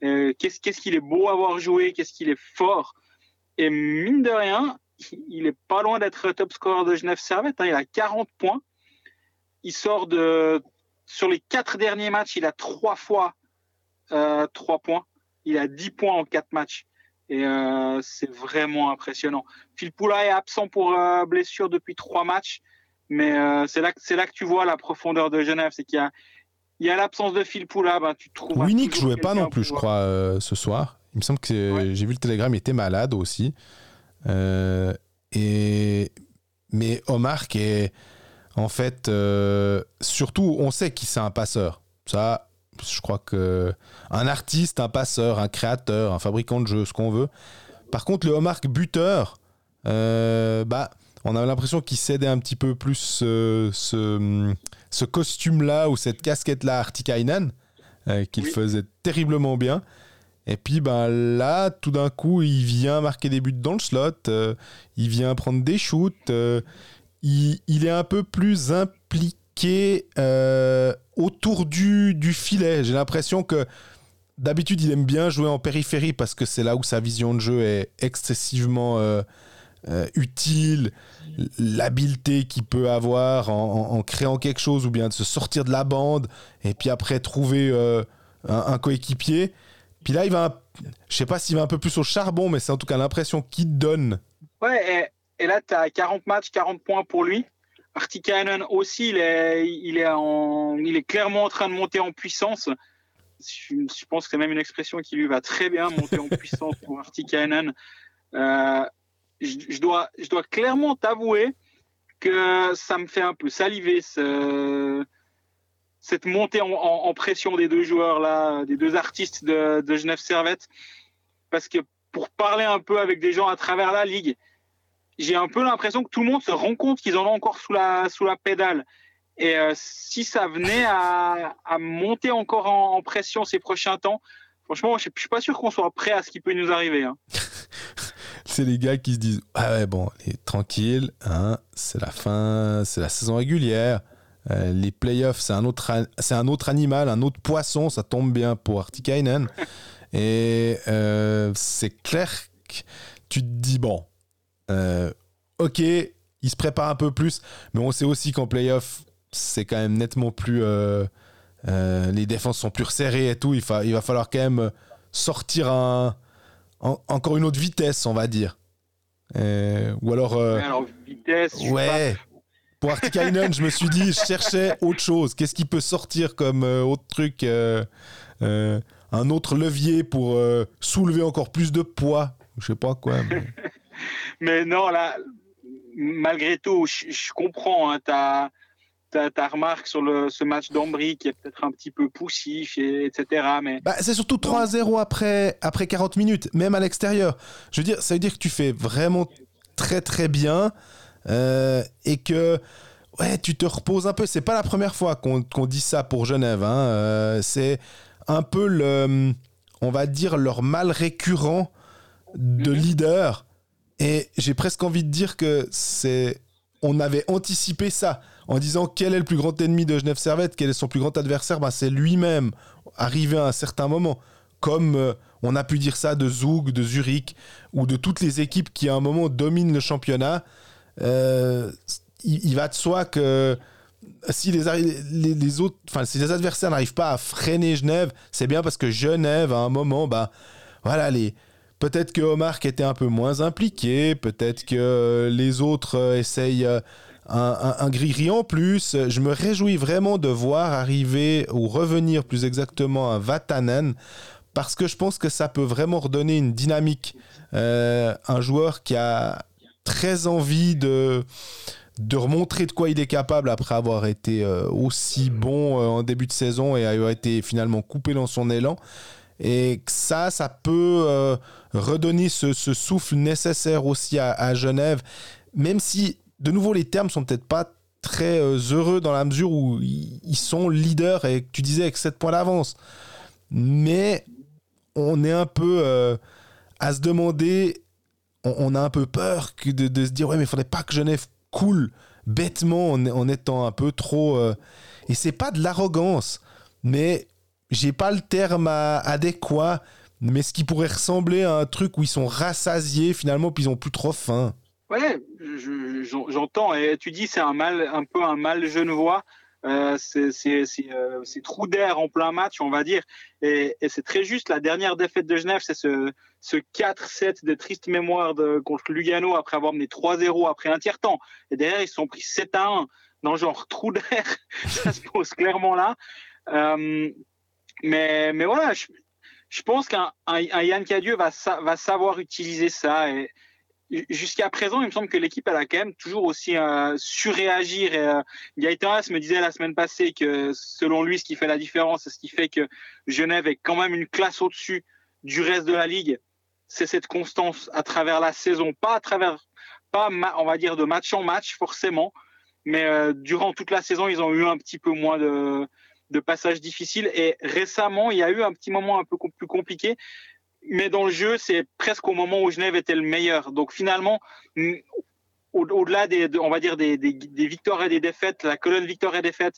Euh, qu'est-ce qu'il est beau à voir jouer, qu'est-ce qu'il est fort. Et mine de rien, il est pas loin d'être top scorer de Genève Servette. Hein. il a 40 points. Il sort de sur les quatre derniers matchs, il a trois fois euh, trois points. Il a 10 points en quatre matchs. Et euh, c'est vraiment impressionnant. Phil Poula est absent pour euh, blessure depuis trois matchs. Mais c'est là, là que tu vois la profondeur de Genève. C'est qu'il y a, il y a l'absence de Phil Poula. Ben, tu trouves Winnick jouait pas non plus, je crois, ce soir. Il me semble que j'ai vu le télégramme, il était malade aussi. et... Mais Omar qui est en fait, euh, surtout, on sait qui c'est un passeur. Ça, je crois que un artiste, un passeur, un créateur, un fabricant de jeux, ce qu'on veut. Par contre, le Homark buteur, euh, bah, on a l'impression qu'il cédait un petit peu plus ce, ce, costume-là ou cette casquette-là à Artikainen, euh, qu'il faisait terriblement bien. Et puis ben là, tout d'un coup, il vient marquer des buts dans le slot, il vient prendre des shoots, il, est un peu plus impliqué euh, autour du, du filet. J'ai l'impression que d'habitude, il aime bien jouer en périphérie parce que c'est là où sa vision de jeu est excessivement euh, euh, utile. L'habileté qu'il peut avoir en, créant quelque chose ou bien de se sortir de la bande et puis après trouver un, coéquipier. Puis là, il va, je sais pas s'il va un peu plus au charbon, mais c'est en tout cas l'impression qu'il donne. Ouais, et là, tu as 40 matchs, 40 points pour lui. Artikainen aussi, il est, il, est en, il est clairement en train de monter en puissance. Je, pense que c'est même une expression qui lui va très bien, monter en *laughs* puissance pour Artikainen. Euh, je, dois, je dois clairement t'avouer que ça me fait un peu saliver ce, cette montée en, pression des deux joueurs là, des deux artistes de, de Genève Servette. Parce que pour parler un peu avec des gens à travers la ligue, j'ai un peu l'impression que tout le monde se rend compte qu'ils en ont encore sous la, sous la pédale. Et euh, si ça venait à, à monter encore en, pression ces prochains temps, franchement, je ne suis pas sûr qu'on soit prêt à ce qui peut nous arriver. Hein. *laughs* c'est les gars qui se disent Ah ouais, bon, tranquille, hein, c'est la fin, c'est la saison régulière. Euh, les playoffs, c'est un, autre, c'est un autre animal, un autre poisson, ça tombe bien pour Artikainen. *laughs* Et euh, c'est clair que tu te dis Bon, euh, ok, il se prépare un peu plus, mais on sait aussi qu'en playoff, c'est quand même nettement plus. Euh, euh, les défenses sont plus resserrées et tout. Il, il va falloir quand même sortir un, encore une autre vitesse, on va dire. ou alors. vitesse. Ouais. Pour Artikainen, je me suis dit, je cherchais autre chose. Qu'est-ce qui peut sortir comme autre truc Un autre levier pour soulever encore plus de poids? Je sais pas quoi. mais non, là, malgré tout, je, comprends hein, ta, ta, remarque sur le, ce match d'Ambry qui est peut-être un petit peu poussif, et, etc. Mais... Bah, c'est surtout 3-0 après, après 40 minutes, même à l'extérieur. Je veux dire, ça veut dire que tu fais vraiment très très bien euh, et que ouais, tu te reposes un peu. C'est pas la première fois qu'on dit ça pour Genève. Hein. Euh, c'est un peu le, on va dire, leur mal récurrent de mhm. leader et j'ai presque envie de dire que c'est. On avait anticipé ça en disant quel est le plus grand ennemi de Genève Servette, quel est son plus grand adversaire ben, C'est lui-même, arrivé à un certain moment. Comme euh, on a pu dire ça de Zug, de Zurich, ou de toutes les équipes qui à un moment dominent le championnat. Euh, il, va de soi que si les, autres, si les adversaires n'arrivent pas à freiner Genève, c'est bien parce que Genève, à un moment, bah, voilà, les, Peut-être que Omar était un peu moins impliqué, peut-être que les autres euh, essayent euh, un, un, gris en plus. Je me réjouis vraiment de voir arriver, ou revenir plus exactement, à Vatanen, parce que je pense que ça peut vraiment redonner une dynamique. Euh, un joueur qui a très envie de, de remontrer de quoi il est capable après avoir été aussi bon en début de saison et avoir été finalement coupé dans son élan. Et ça, ça peut euh, redonner ce, souffle nécessaire aussi à, Genève, même si, de nouveau, les termes sont peut-être pas très euh, heureux dans la mesure où ils sont leaders et tu disais avec 7 points d'avance. Mais on est un peu euh, à se demander, on, a un peu peur de, se dire ouais mais il faudrait pas que Genève coule bêtement en, étant un peu trop... et c'est pas de l'arrogance, mais j'ai pas le terme adéquat, mais ce qui pourrait ressembler à un truc où ils sont rassasiés finalement, puis ils ont plus trop faim. Ouais, j'entends. Et tu dis c'est un mal, un peu un mal genevois. Euh, euh, c'est trou d'air en plein match, on va dire. Et, c'est très juste. La dernière défaite de Genève, c'est ce, ce 4-7 de triste mémoire contre Lugano après avoir mené 3-0 après un tiers-temps. Et derrière, ils se sont pris 7 1 dans genre trou d'air. *laughs* ça se pose clairement là. Euh, mais, mais voilà, je pense qu'un un, Yann Cadieux va, va savoir utiliser ça. Et, jusqu'à présent, il me semble que l'équipe elle a quand même toujours aussi euh, surréagir. Et, euh, Gaëtan me disait la semaine passée que selon lui, ce qui fait la différence, ce qui fait que Genève est quand même une classe au-dessus du reste de la ligue, c'est cette constance à travers la saison, pas à travers, pas on va dire de match en match forcément, mais euh, durant toute la saison, ils ont eu un petit peu moins de de passages difficiles. Et récemment, il y a eu un petit moment un peu plus compliqué mais dans le jeu, c'est presque au moment où Genève était le meilleur. Donc finalement, au-delà des, on va dire des, victoires et des défaites, la colonne victoire et défaite,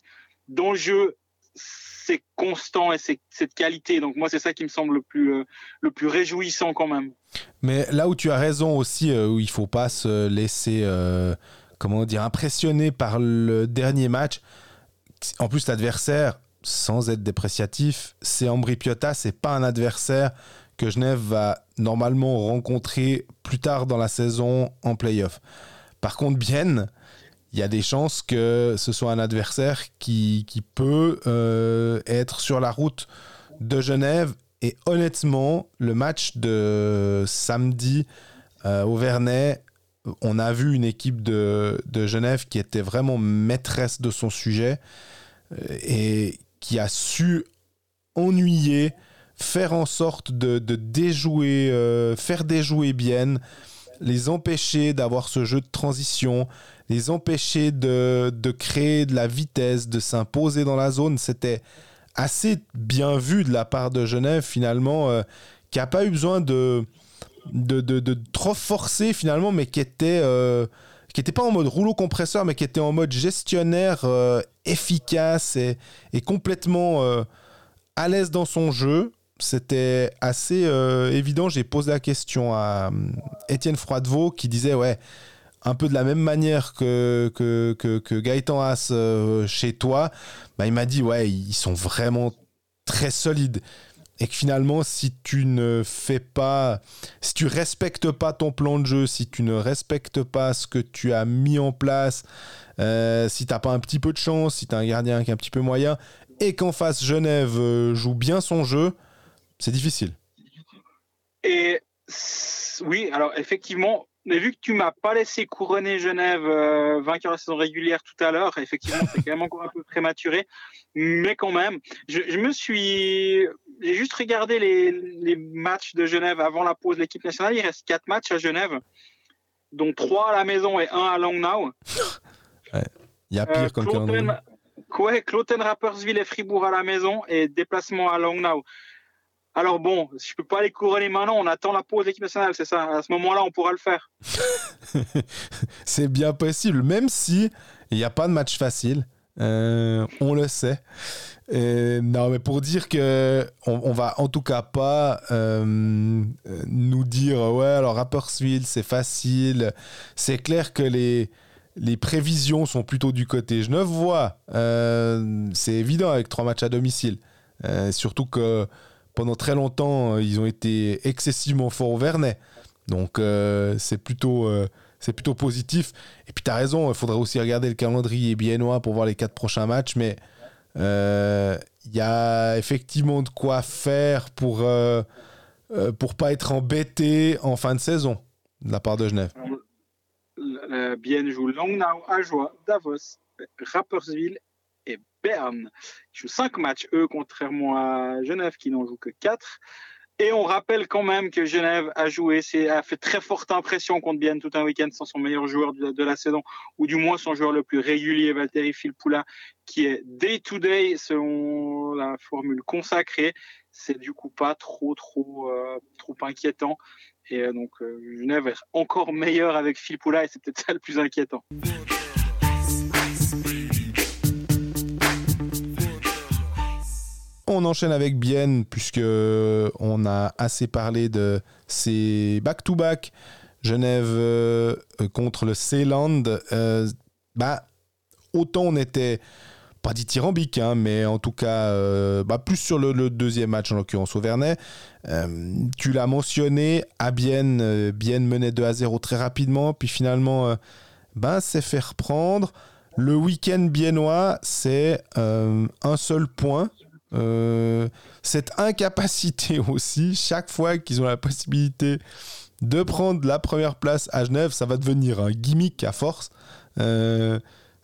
dans le jeu, c'est constant et c'est cette qualité. Donc moi, c'est ça qui me semble le plus, euh, le plus réjouissant quand même. Mais là où tu as raison aussi, euh, où il faut pas se laisser, euh, comment dire, impressionner par le dernier match. En plus, l'adversaire, sans être dépréciatif, c'est Ambri Piotta, c'est pas un adversaire que Genève va normalement rencontrer plus tard dans la saison en playoff. Par contre, bien, il y a des chances que ce soit un adversaire qui, qui peut euh, être sur la route de Genève. Et honnêtement, le match de samedi euh, au Vernet, on a vu une équipe de, de, Genève qui était vraiment maîtresse de son sujet euh, et qui a su ennuyer faire en sorte de, déjouer, euh, faire déjouer bien, les empêcher d'avoir ce jeu de transition, les empêcher de, créer de la vitesse, de s'imposer dans la zone. C'était assez bien vu de la part de Genève finalement, euh, qui n'a pas eu besoin de, de, trop forcer finalement, mais qui était... Euh, qui n'était pas en mode rouleau compresseur, mais qui était en mode gestionnaire efficace et, complètement à l'aise dans son jeu c'était assez euh, évident. J'ai posé la question à euh, Étienne Froidevaux qui disait ouais, un peu de la même manière que, que, que, Gaëtan Haas euh, chez toi. Bah, il m'a dit ouais, ils sont vraiment très solides. Et que finalement, si tu ne fais pas, si tu respectes pas ton plan de jeu, si tu ne respectes pas ce que tu as mis en place, si tu n'as pas un petit peu de chance, si tu as un gardien qui est un petit peu moyen, et qu'en face Genève joue bien son jeu, c'est difficile. Et oui, alors effectivement, vu que tu m'as pas laissé couronner Genève euh, vainqueur de la saison régulière tout à l'heure, effectivement, c'est quand même encore un peu prématuré, mais quand même, je, me suis, j'ai juste regardé les, matchs de Genève avant la pause de l'équipe nationale. Il reste quatre matchs à Genève, dont trois à la maison et un à Langnau. Il y a pire comme calendrier. Ouais, Cloten, Rappersville et Fribourg à la maison et déplacement à Langnau. Alors bon, je peux pas les couronner maintenant, on attend la pause de l'équipe nationale, c'est ça. À ce moment-là, on pourra le faire. *laughs* c'est bien possible, même si il n'y a pas de match facile. Euh, on le sait. non, mais pour dire que on, va en tout cas pas euh, nous dire ouais alors Rapperswil c'est facile. C'est clair que les les prévisions sont plutôt du côté Genevois. Euh, c'est évident avec trois matchs à domicile. surtout que pendant très longtemps, euh, ils ont été excessivement forts au Vernet. Donc euh, c'est plutôt, euh, c'est plutôt positif. Et puis tu as raison, il faudrait aussi regarder le calendrier biennois pour voir les quatre prochains matchs. Mais il y a effectivement de quoi faire pour ne pour pas être embêté en fin de saison de la part de Genève. Bien joue Langnau, Ajoie, Davos, Rapperswil Berne. Ils jouent 5 matchs, eux, contrairement à Genève qui n'en joue que 4. Et on rappelle quand même que Genève a joué, a fait très forte impression contre Bienne tout un week-end sans son meilleur joueur de, la saison, ou du moins son joueur le plus régulier, Valtteri Filppula, qui est day-to-day selon la formule consacrée. C'est du coup pas trop, trop, euh, trop inquiétant. Et euh, donc euh, Genève est encore meilleur avec Filppula et c'est peut-être ça le plus inquiétant. On enchaîne avec Bienne, puisque on a assez parlé de ces back-to-back Genève contre le Seeland, bah, autant on était pas dithyrambique, hein, mais en tout cas, euh, bah, plus sur le, deuxième match, en l'occurrence au Vernet. Euh, tu l'as mentionné, à Bienne, euh, menait 2 à 0 très rapidement, puis finalement, bah, c'est fait reprendre. Le week-end biennois, c'est un seul point. Cette incapacité *laughs* aussi, chaque fois qu'ils ont la possibilité de prendre la première place à Genève, ça va devenir un gimmick à force.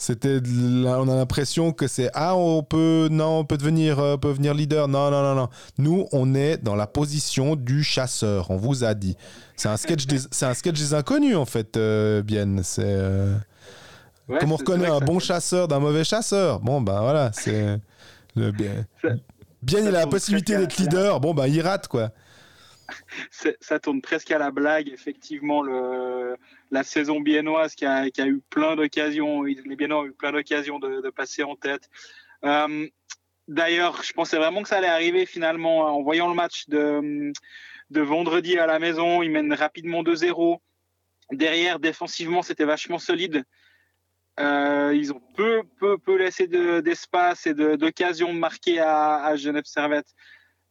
C'était, on a l'impression que c'est ah on peut non on peut devenir euh, peut venir leader. Non non non non. Nous on est dans la position du chasseur on vous a dit. C'est un sketch des, c'est un sketch des inconnus en fait euh, bien. C'est euh, comment on reconnaît un bon chasseur d'un mauvais chasseur? Bon ben voilà c'est bien bien il a la possibilité d'être leader bon ben il rate quoi ça tourne presque à la blague, effectivement, le, la saison biennoise qui a, qui a eu plein d'occasions, les Biennois ont eu plein d'occasions de, de, passer en tête. Euh, D'ailleurs, je pensais vraiment que ça allait arriver finalement en voyant le match de, de vendredi à la maison. Ils mènent rapidement 2-0. Derrière, défensivement, c'était vachement solide. Euh, ils ont peu, peu, peu laissé d'espace et d'occasions de, de, marquer à, à Genève Servette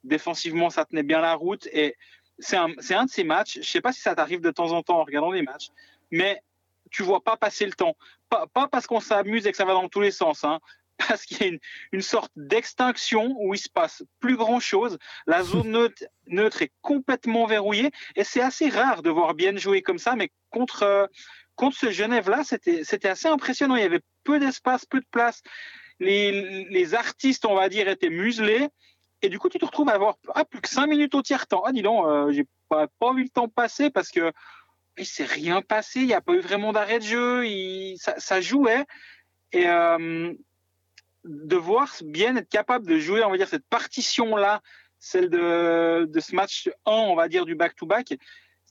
défensivement, ça tenait bien la route. Et c'est un, un, de ces matchs, je ne sais pas si ça t'arrive de temps en temps en regardant des matchs, mais tu vois pas passer le temps. Pas, pas parce qu'on s'amuse et que ça va dans tous les sens, hein, *laughs* parce qu'il y a une, une sorte d'extinction où il se passe plus grand chose. La zone *laughs* neutre, neutre est complètement verrouillée et c'est assez rare de voir bien jouer comme ça, mais contre, euh, contre ce Genève-là, c'était assez impressionnant. Il y avait peu d'espace, peu de place. Les, artistes, on va dire, étaient muselés. Et du coup, tu te retrouves à avoir ah, plus que 5 minutes au tiers temps. Ah, dis donc, euh, j'ai pas, pas vu le temps passer parce que il s'est rien passé. Il n'y a pas eu vraiment d'arrêt de jeu. Il, ça, jouait. Et euh, de voir bien être capable de jouer, on va dire, cette partition-là, celle de, de ce match 1, on va dire, du back-to-back,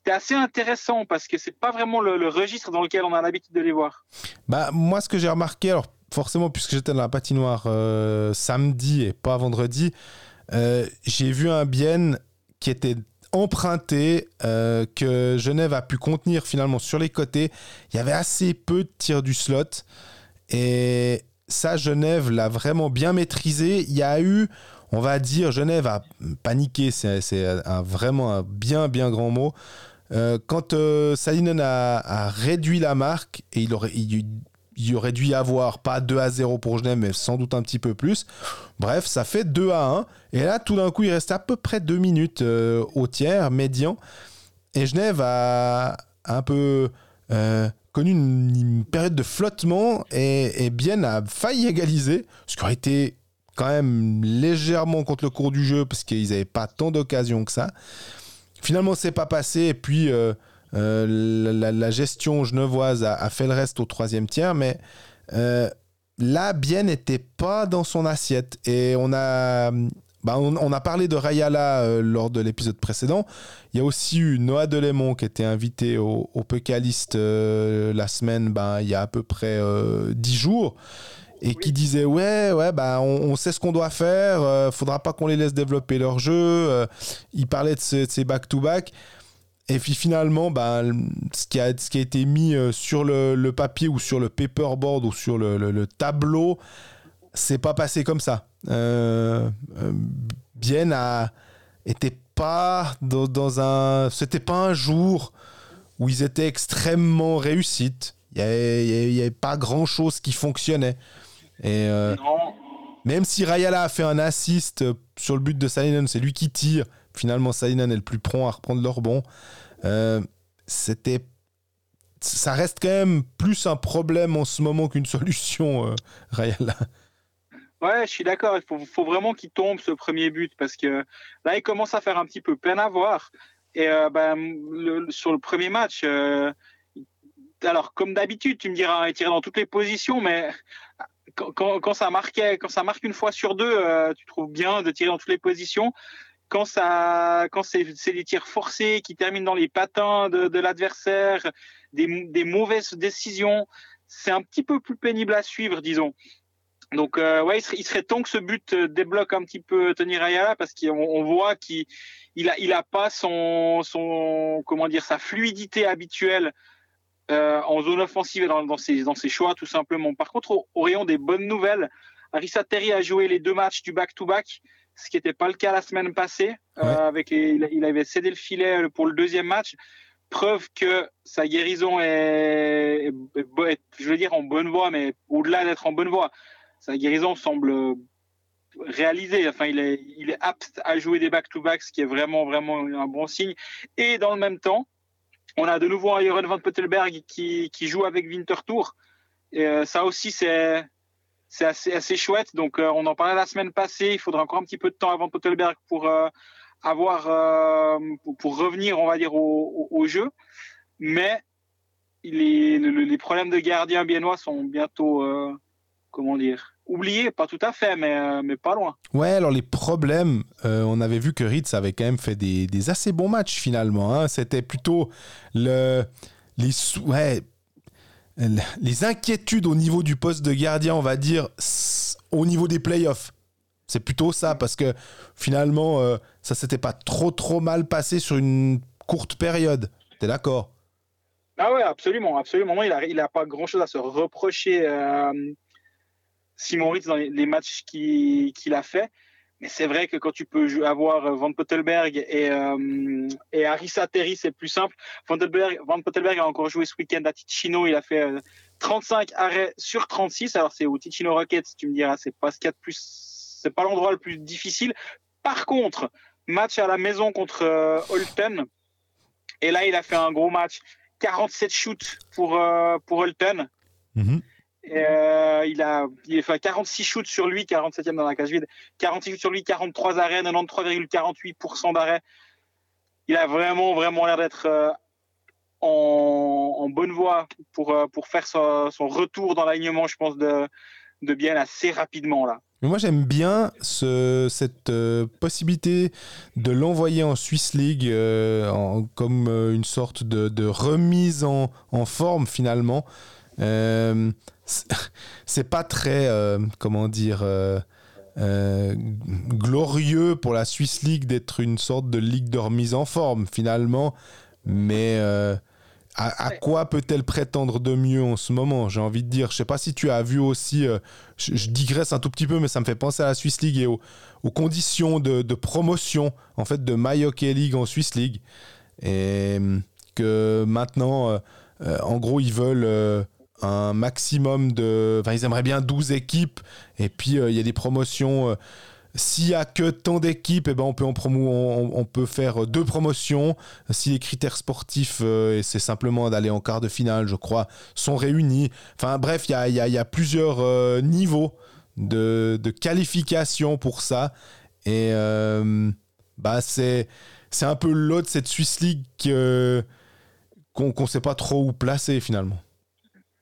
c'était assez intéressant parce que c'est pas vraiment le, le, registre dans lequel on a l'habitude de les voir. Bah, moi, ce que j'ai remarqué, alors forcément, puisque j'étais dans la patinoire euh, samedi et pas vendredi, euh, j'ai vu un bien qui était emprunté, euh, que Genève a pu contenir finalement sur les côtés. Il y avait assez peu de tirs du slot. Et ça, Genève l'a vraiment bien maîtrisé. Il y a eu, on va dire, Genève a paniqué, c'est vraiment un bien, bien grand mot. Euh, quand euh, Salinen a, réduit la marque, et il aurait, dû y avoir pas 2 à 0 pour Genève, mais sans doute un petit peu plus. Bref, ça fait 2 à 1. Et là, tout d'un coup, il reste à peu près 2 minutes euh, au tiers, médian. Et Genève a un peu connu une, période de flottement et, et bien a failli égaliser, ce qui aurait été quand même légèrement contre le cours du jeu, parce qu'ils n'avaient pas tant d'occasions que ça. Finalement, c'est pas passé. Et puis. Euh, euh, la, gestion genevoise a, fait le reste au troisième tiers, mais euh, là, Bien n'était pas dans son assiette. Et on a, bah, on, a parlé de Rayala euh, lors de l'épisode précédent. Il y a aussi eu Noah Delémont qui était invité au, au la semaine, bah, il y a à peu près 10 jours et qui disait ouais ouais bah on, sait ce qu'on doit faire faudra pas qu'on les laisse développer leur jeu il parlait de, ces back to back et puis finalement, bah, ce, qui a, ce qui a été mis euh, sur le, papier ou sur le paperboard ou sur le, le, tableau, c'est pas passé comme ça. Euh, euh Bien a, pas dans, un. C'était pas un jour où ils étaient extrêmement réussis. Il n'y avait, pas grand chose qui fonctionnait. Et, euh, même si Rayala a fait un assist sur le but de Salinen, c'est lui qui tire finalement Sainan est le plus prompt à reprendre leur bon. Euh, c'était ça reste quand même plus un problème en ce moment qu'une *laughs* solution, euh, Rayala. Ouais, je suis d'accord. Il faut, vraiment qu'il tombe ce premier but parce que là, il commence à faire un petit peu peine à voir. Et euh, ben, sur le premier match, euh, alors comme d'habitude, tu me diras, il tirait dans toutes les positions, mais quand, quand, ça marquait, quand ça marque une fois sur deux, tu trouves bien de tirer dans toutes les positions quand ça, quand c'est, des tirs forcés qui terminent dans les patins de, de l'adversaire, des, des, mauvaises décisions, c'est un petit peu plus pénible à suivre, disons. Donc ouais, il serait, temps que ce but débloque un petit peu Tony Rayala parce qu'on voit qu'il il a, il a pas son, son comment dire sa fluidité habituelle en zone offensive et dans, dans, ses, dans ses choix tout simplement. Par contre, au, rayon des bonnes nouvelles, Arissa Terry a joué les deux matchs du back-to-back, ce qui n'était pas le cas la semaine passée. avec il, avait cédé le filet pour le deuxième match preuve que sa guérison est, je veux dire, en bonne voie, mais au-delà d'être en bonne voie, sa guérison semble réalisée. Enfin, il est, il est apte à jouer des back-to-back, ce qui est vraiment, vraiment un bon signe. Et dans le même temps, on a de nouveau un van Pottelberg qui, qui joue avec Winterthur. Et euh, ça aussi, c'est assez, assez chouette. Donc, euh, on en parlait la semaine passée. Il faudra encore un petit peu de temps avant Pottelberg pour, euh, avoir euh, pour, revenir, on va dire, au, jeu. Mais les, les, problèmes de gardien biennois sont bientôt, comment dire, oubliés, pas tout à fait, mais, euh, mais pas loin. Ouais, alors les problèmes, on avait vu que Ritz avait quand même fait des, des assez bons matchs finalement. Hein. C'était plutôt le, les, ouais, les inquiétudes au niveau du poste de gardien, on va dire, au niveau des playoffs. C'est plutôt ça, parce que finalement, euh, ça s'était pas trop trop mal passé sur une courte période. T'es d'accord? Ah ouais, absolument, absolument. Il n'a il a pas grand chose à se reprocher, euh, Simon Ritz, dans les, matchs qu'il a fait. Mais c'est vrai que quand tu peux avoir Van Pottelberg et, euh, et Arisa Terry, c'est plus simple. Van Pottelberg, a encore joué ce week-end à Ticino. Il a fait 35 arrêts sur 36. Alors, c'est au Ticino Rockets, tu me diras, c'est pas ce qu'il c'est pas l'endroit le plus difficile. Par contre, match à la maison contre euh, Holton. Et là, il a fait un gros match. 47 shoots pour, euh, pour Holton. Euh, il, a, fait 46 shoots sur lui, 47e dans la cage vide. 46 shoots sur lui, 43 arrêts, 93,48% d'arrêt. Il a vraiment, vraiment l'air d'être en, bonne voie pour, pour faire son, retour dans l'alignement, je pense, de, de bien assez rapidement là. Moi, j'aime bien ce, cette euh, possibilité de l'envoyer en Swiss League euh, comme euh, une sorte de, remise en, en, forme finalement. C'est pas très, comment dire, glorieux pour la Swiss League d'être une sorte de ligue de remise en forme finalement, mais à, quoi peut-elle prétendre de mieux en ce moment J'ai envie de dire? Je sais pas si tu as vu aussi. Euh, je, digresse un tout petit peu, mais ça me fait penser à la Swiss League et aux, conditions de, promotion en fait de My League en Swiss League. Et que maintenant, euh, euh, en gros, ils veulent un maximum de. Enfin, ils aimeraient bien 12 équipes. Et puis, il y a des promotions s'il y a que tant d'équipes, eh ben on peut en promo, on, peut faire deux promotions. Si les critères sportifs, euh, et c'est simplement d'aller en quart de finale, je crois, sont réunis. Enfin bref, il y a, plusieurs euh, niveaux de, qualification pour ça. Et euh, bah c'est un peu l'autre cette Swiss League qu'on ne sait pas trop où placer finalement.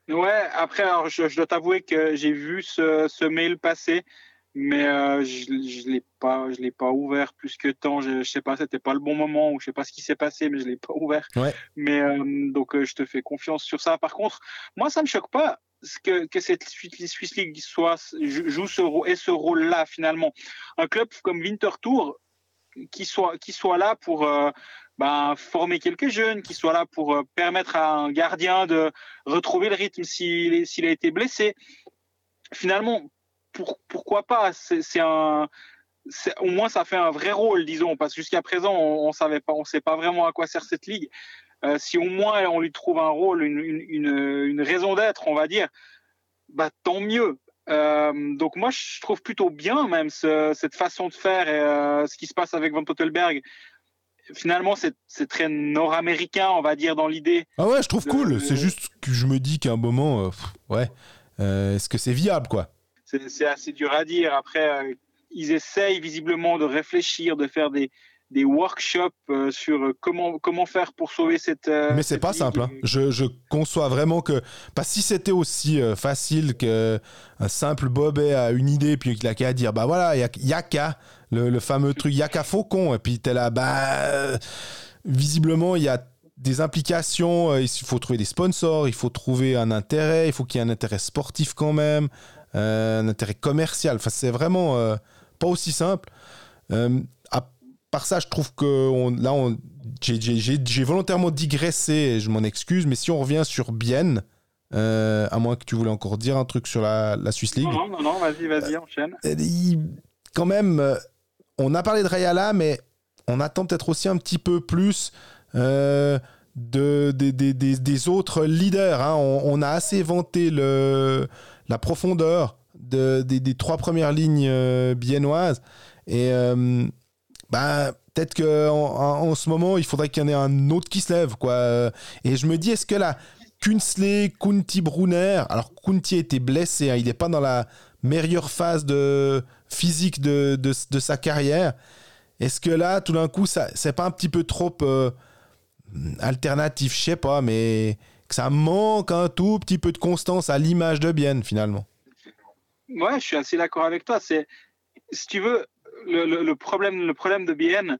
Ouais, après, alors, je, dois t'avouer que j'ai vu ce, ce mail passer mais euh, je je l'ai pas je l'ai pas ouvert plus que temps. Je, je sais pas c'était pas le bon moment ou je sais pas ce qui s'est passé mais je l'ai pas ouvert. Ouais. mais euh, donc euh, je te fais confiance sur ça. Par contre moi ça me choque pas que, que cette Swiss League soit joue ce rôle et ce rôle là finalement. Un club comme Winterthur qui soit qui soit là pour ben, former quelques jeunes, qui soit là pour permettre à un gardien de retrouver le rythme s'il a été blessé finalement pourquoi pas? C'est un au moins ça fait un vrai rôle, disons, parce que jusqu'à présent on, ne savait pas, on sait pas vraiment à quoi sert cette ligue. Euh, si au moins on lui trouve un rôle, une, raison d'être, on va dire, bah tant mieux. Euh, donc moi je trouve plutôt bien même cette façon de faire et euh, ce qui se passe avec Van Pottelberg. Finalement c'est très nord-américain, on va dire dans l'idée. Ah ouais, je trouve cool. C'est juste que je me dis qu'à un moment, ouais, est-ce que c'est viable quoi? C'est assez dur à dire. Après, euh, ils essayent visiblement de réfléchir, de faire des, des workshops euh, sur comment, comment faire pour sauver cette. Euh, Mais c'est pas simple. Hein. Je, je, conçois vraiment que. Pas si c'était aussi facile qu'un simple Bob a une idée, puis qu'il a qu'à dire bah voilà, il y a, qu'à, le, le, fameux truc, il y a qu'à Faucon, et puis t'es là, bah. visiblement, il y a des implications, il faut trouver des sponsors, il faut trouver un intérêt, il faut qu'il y ait un intérêt sportif quand même. un intérêt commercial. Enfin, c'est vraiment pas aussi simple. Part ça, je trouve que là, on, j'ai volontairement digressé, et je m'en excuse, mais si on revient sur Bienne, euh, à moins que tu voulais encore dire un truc sur la, la Swiss League. Non, non, non, vas-y, vas-y, enchaîne. Euh, quand même, euh, on a parlé de Rayala, mais on attend peut-être aussi un petit peu plus de, des, des, des, autres leaders. Hein. On, a assez vanté le, la profondeur de, des, trois premières lignes biennoises. Et bah, peut-être qu'en en, ce moment, il faudrait qu'il y en ait un autre qui se lève. Quoi. Et je me dis, est-ce que la Kunsley, Kunti Brunner, alors Kunti était blessé, hein, il n'est pas dans la meilleure phase de physique de, de, sa carrière. Est-ce que là, tout d'un coup, ça, c'est pas un petit peu trop euh, alternatif, je sais pas, mais que ça manque un tout petit peu de constance à l'image de Bien finalement. Ouais, je suis assez d'accord avec toi. C'est, si tu veux, le, problème, le problème de Bien,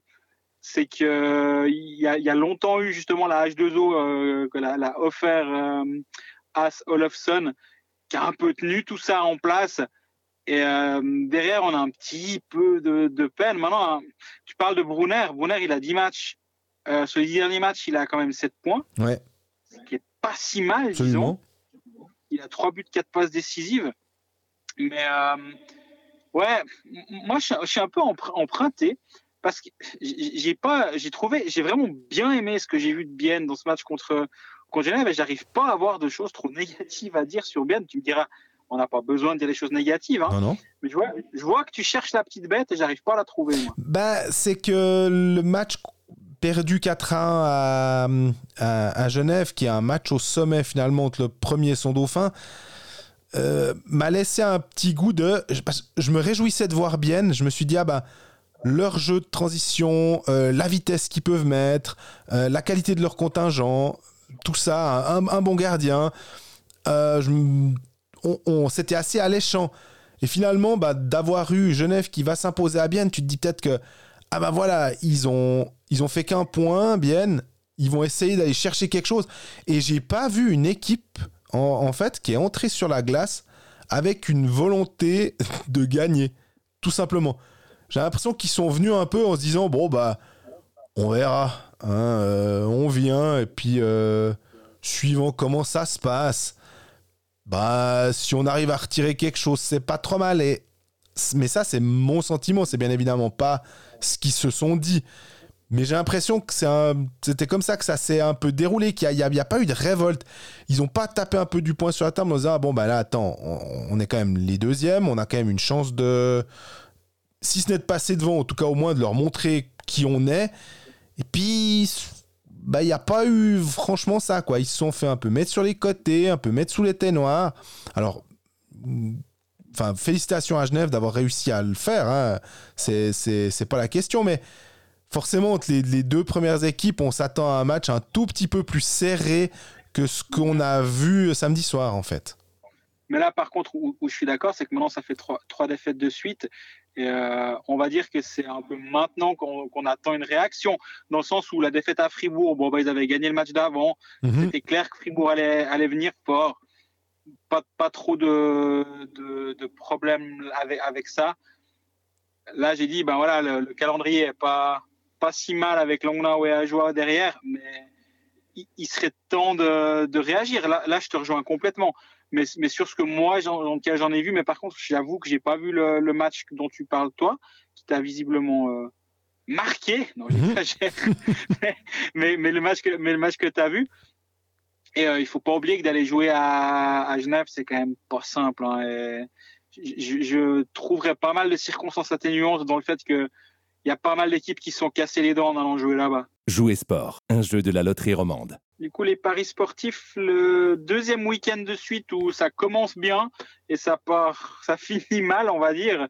c'est qu'il euh, y, a, y a longtemps eu justement la H2O euh, que l'a, la offert euh, As Olofsson, qui a un peu tenu tout ça en place. Et derrière, on a un petit peu de, peine. Maintenant, hein, tu parles de Brunner. Brunner, il a 10 matchs. sur les 10 derniers matchs, il a quand même 7 points. Ouais. Ce qui est pas si mal, disons. Il a 3 buts, 4 passes décisives. Mais ouais, moi, je, je suis un peu emprunté parce que j'ai pas, j'ai trouvé, j'ai vraiment bien aimé ce que j'ai vu de Bien dans ce match contre contre Genève et j'arrive pas à avoir de choses trop négatives à dire sur Bien. Tu me diras, on n'a pas besoin de dire des choses négatives. Hein. Non, non. Mais je vois, je vois que tu cherches la petite bête et j'arrive pas à la trouver. Moi. Bah, c'est que le match perdu 4-1 à, à, Genève, qui est un match au sommet finalement entre le premier et son dauphin, euh, m'a laissé un petit goût de. Je, me réjouissais de voir Bien. Je me suis dit, ah bah leur jeu de transition, euh, la vitesse qu'ils peuvent mettre, euh, la qualité de leur contingent, tout ça, un, bon gardien. Euh, on, C'était assez alléchant. Et finalement, bah, d'avoir eu Genève qui va s'imposer à Bienne, tu te dis peut-être que, ah ben voilà, ils ont, ils ont fait qu'un point, Bienne, ils vont essayer d'aller chercher quelque chose. Et j'ai pas vu une équipe, en, fait, qui est entrée sur la glace avec une volonté de gagner, tout simplement j'ai l'impression qu'ils sont venus un peu en se disant bon bah on verra, hein, euh, on vient et puis euh, suivant comment ça se passe, bah si on arrive à retirer quelque chose c'est pas trop mal et mais ça c'est mon sentiment, c'est bien évidemment pas ce qu'ils se sont dit. Mais j'ai l'impression que c'était comme ça que ça s'est un peu déroulé, qu'il n'y a, a, pas eu de révolte. Ils n'ont pas tapé un peu du poing sur la table en disant ah, bon, bah là, attends, on, est quand même les deuxièmes, on a quand même une chance de, si ce n'est de passer devant, en tout cas au moins de leur montrer qui on est. Et puis, bah, il n'y a pas eu franchement ça, quoi. Ils se sont fait un peu mettre sur les côtés, un peu mettre sous les têtes noires. Alors, enfin, félicitations à Genève d'avoir réussi à le faire. Hein. C'est pas la question, mais forcément, entre les, deux premières équipes, on s'attend à un match un tout petit peu plus serré que ce qu'on a vu samedi soir, en fait. Mais là, par contre, où, je suis d'accord, c'est que maintenant, ça fait trois, trois défaites de suite. Et euh, on va dire que c'est un peu maintenant qu'on attend une réaction, dans le sens où la défaite à Fribourg, bon, bah, ils avaient gagné le match d'avant, mhm. c'était clair que Fribourg allait, allait venir fort, pas, pas trop de, de, de problèmes avec, avec ça. Là, j'ai dit, ben voilà, le, calendrier est pas, pas si mal avec Longnau et Ajoie derrière, mais il, serait temps de, de réagir. Là, là, je te rejoins complètement mais, mais sur ce que moi j'en ai vu, mais par contre, j'avoue que j'ai pas vu le, match dont tu parles toi, qui t'a visiblement euh, marqué. Non, mhm. *laughs* mais, mais, le match que, mais le match que tu as vu. Et euh, il faut pas oublier que d'aller jouer à, à Genève, c'est quand même pas simple. Hein, je, je, trouverais pas mal de circonstances atténuantes dans le fait que il y a pas mal d'équipes qui sont cassées les dents en allant jouer là-bas. Jouer sport, un jeu de la loterie romande. Du coup, les paris sportifs, le deuxième week-end de suite où ça commence bien et ça part, *laughs* ça finit mal, on va dire.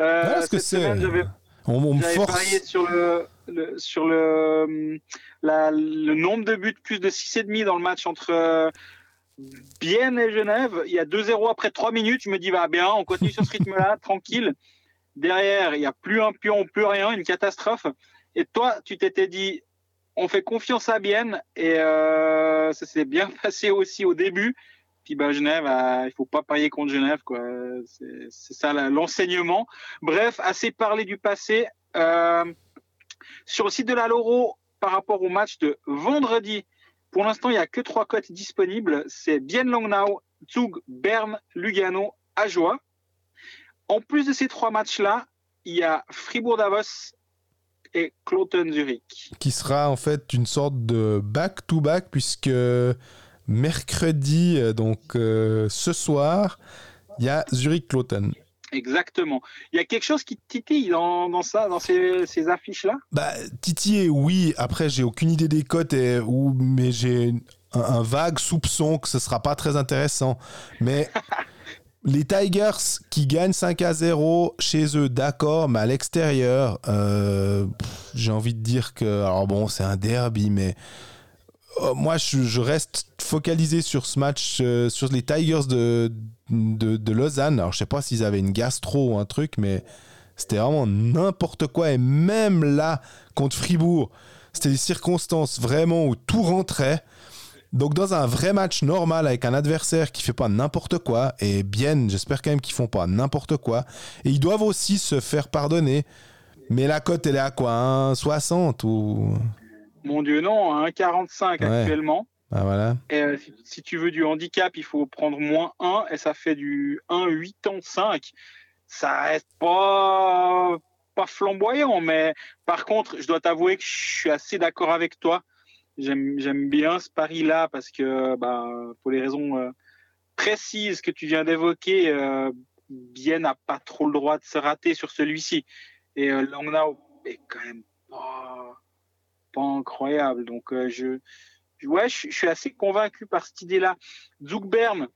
Euh, cette semaine, j'avais on, parié sur le, sur le, le nombre de buts plus de 6,5 dans le match entre euh, Bienne et Genève. Il y a 2-0 après 3 minutes. Je me dis, va bien, on continue sur ce *laughs* rythme-là, tranquille. Derrière, il n'y a plus un pion, plus rien, une catastrophe. Et toi, tu t'étais dit, on fait confiance à Bienne et euh, ça s'est bien *laughs* passé aussi au début. Puis bah, Genève, euh, il faut pas parier contre Genève, quoi. C'est ça l'enseignement. Bref, assez parlé du passé. Euh, sur le site de la Loro, par rapport au match de vendredi, pour l'instant, il n'y a que trois cotes disponibles. C'est Bien Longnau, Zug, Bern, Lugano, Ajoie. En plus de ces trois matchs-là, il y a Fribourg-Davos et Cloton-Zurich. Qui sera en fait une sorte de back-to-back, puisque mercredi, euh, donc euh, ce soir, il y a Zurich-Cloton. Exactement. Il y a quelque chose qui titille dans, ça, dans ces, affiches-là? Bah, Titiller, oui. Après, j'ai aucune idée des cotes, et, ou, mais j'ai un, vague soupçon que ce sera pas très intéressant. Mais *laughs* les Tigers qui gagnent 5 à 0 chez eux, d'accord, mais à l'extérieur, euh, j'ai envie de dire que. Alors bon, c'est un derby, mais Oh, moi, je, reste focalisé sur ce match, euh, sur les Tigers de, de, Lausanne. Alors, je sais pas s'ils avaient une gastro ou un truc, mais c'était vraiment n'importe quoi. Et même là, contre Fribourg, c'était des circonstances vraiment où tout rentrait. Donc, dans un vrai match normal avec un adversaire qui fait pas n'importe quoi, et bien, j'espère quand même qu'ils font pas n'importe quoi, et ils doivent aussi se faire pardonner. Mais la cote, elle est à quoi 60 ou? Mon Dieu, non, 1,45 actuellement. Ah, voilà. Et euh, si, tu veux du handicap, il faut prendre moins 1 et ça fait du 1,85. Ça reste pas, pas flamboyant, mais par contre, je dois t'avouer que je suis assez d'accord avec toi. J'aime bien ce pari-là parce que, bah, pour les raisons euh, précises que tu viens d'évoquer, euh, Bien n'a pas trop le droit de se rater sur celui-ci. Et euh, Langnau est quand même pas pas incroyable. Donc, euh, je, ouais, je, suis assez convaincu par cette idée-là. Bern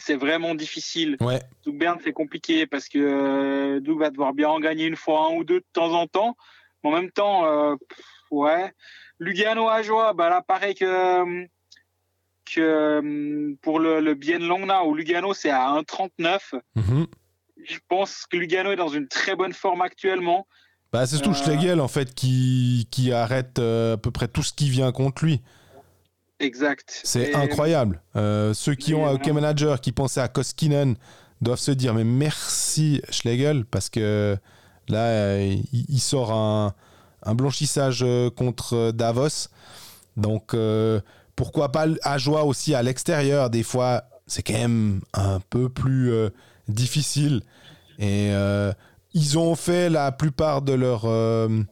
c'est vraiment difficile. Ouais. Bern c'est compliqué parce que euh, va devoir bien en gagner une fois, un ou deux de temps en temps. Mais en même temps, euh, ouais. Lugano à joie, bah là, pareil que, que euh, pour le, le Bien Longna, où Lugano, c'est à 1,39. Mm Je pense que Lugano est dans une très bonne forme actuellement. Bah, c'est tout Schlegel, en fait, qui, qui arrête euh, à peu près tout ce qui vient contre lui. Exact. C'est incroyable. Euh, ceux qui ont un hockey manager, qui pensaient à Koskinen, doivent se dire mais merci Schlegel, parce que là, euh, il, sort un, un, blanchissage contre Davos. Donc, pourquoi pas à joie aussi à l'extérieur Des fois, c'est quand même un peu plus difficile. Et ils ont fait la plupart de leur. Euh,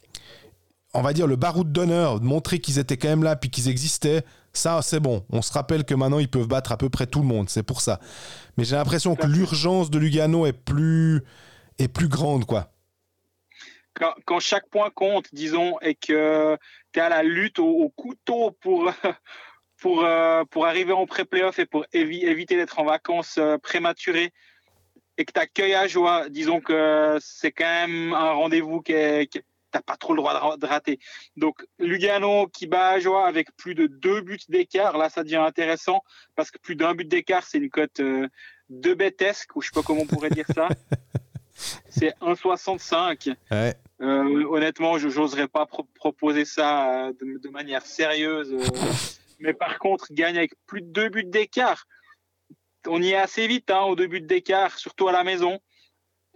on va dire le baroud d'honneur, montrer qu'ils étaient quand même là puis qu'ils existaient. Ça, c'est bon. On se rappelle que maintenant, ils peuvent battre à peu près tout le monde. C'est pour ça. Mais j'ai l'impression que l'urgence de Lugano est plus, est plus grande, quoi. Quand, chaque point compte, disons, et que tu es à la lutte au, couteau pour, *laughs* pour, euh, pour arriver en pré-playoff et pour éviter d'être en vacances euh, prématurées et que tu accueilles à joie, disons que c'est quand même un rendez-vous qui est, t'as pas trop le droit de rater. Donc Lugano qui bat à joie avec plus de deux buts d'écart, là ça devient intéressant parce que plus d'un but d'écart, c'est une cote euh, de bêtesque ou je sais pas comment on pourrait dire ça. *laughs* c'est 1,65. Ouais. Euh, honnêtement, je n'oserais pas proposer ça euh, de, manière sérieuse. *laughs* mais par contre, gagne avec plus de deux buts d'écart on y est assez vite hein, au début d'écart, surtout à la maison.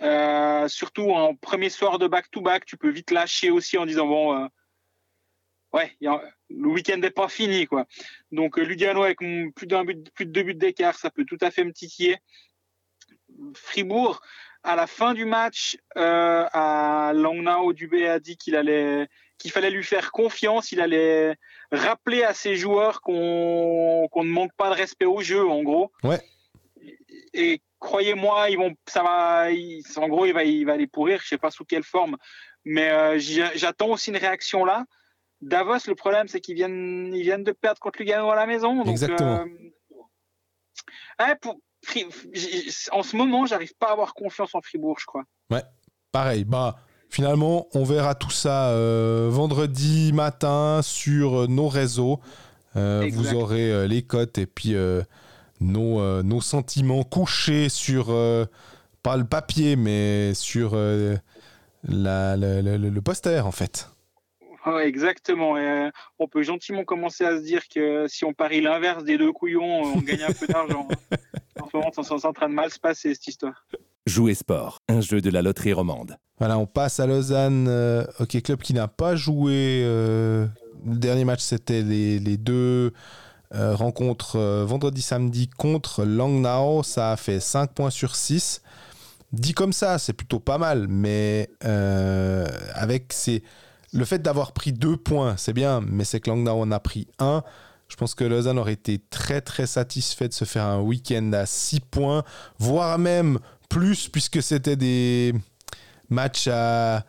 Euh, surtout en premier soir de back-to-back, tu peux vite lâcher aussi en disant bon, euh, ouais, le week-end n'est pas fini quoi. Donc euh, Lugano avec plus d'un but, plus de deux buts d'écart, ça peut tout à fait me titiller. Fribourg, à la fin du match, à Langnau, Dubé a dit qu'il allait, qu'il fallait lui faire confiance, il allait rappeler à ses joueurs qu'on qu'on ne manque pas de respect au jeu, en gros. Ouais et croyez-moi, ils vont, ça va, en gros, il va, il va aller pourrir. Je sais pas sous quelle forme, mais euh, j'attends aussi une réaction là. Davos, le problème, c'est qu'ils viennent, ils viennent de perdre contre Lugano à la maison. Donc, Exactement. Euh, en ce moment, j'arrive pas à avoir confiance en Fribourg, je crois. Ouais, pareil. Bah, finalement, on verra tout ça euh, vendredi matin sur nos réseaux. vous aurez les cotes et puis nos, euh, nos sentiments couchés sur, euh, pas le papier, mais sur euh, la, le poster, en fait. exactement. Euh, on peut gentiment commencer à se dire que si on parie l'inverse des deux couillons, on gagne un peu d'argent. *laughs* En ce moment, c'est en train de mal se passer cette histoire. Jouer sport, un jeu de la loterie romande. Voilà, on passe à Lausanne euh, Hockey Club qui n'a pas joué. Euh, le dernier match, c'était les, les, deux rencontres vendredi-samedi contre Langnau. Ça a fait 5 points sur 6. Dit comme ça, c'est plutôt pas mal, mais avec ces le fait d'avoir pris deux points, c'est bien, mais c'est que Langnau en a pris un. Je pense que Lausanne aurait été très très satisfait de se faire un week-end à six points, voire même plus, puisque c'était des matchs à,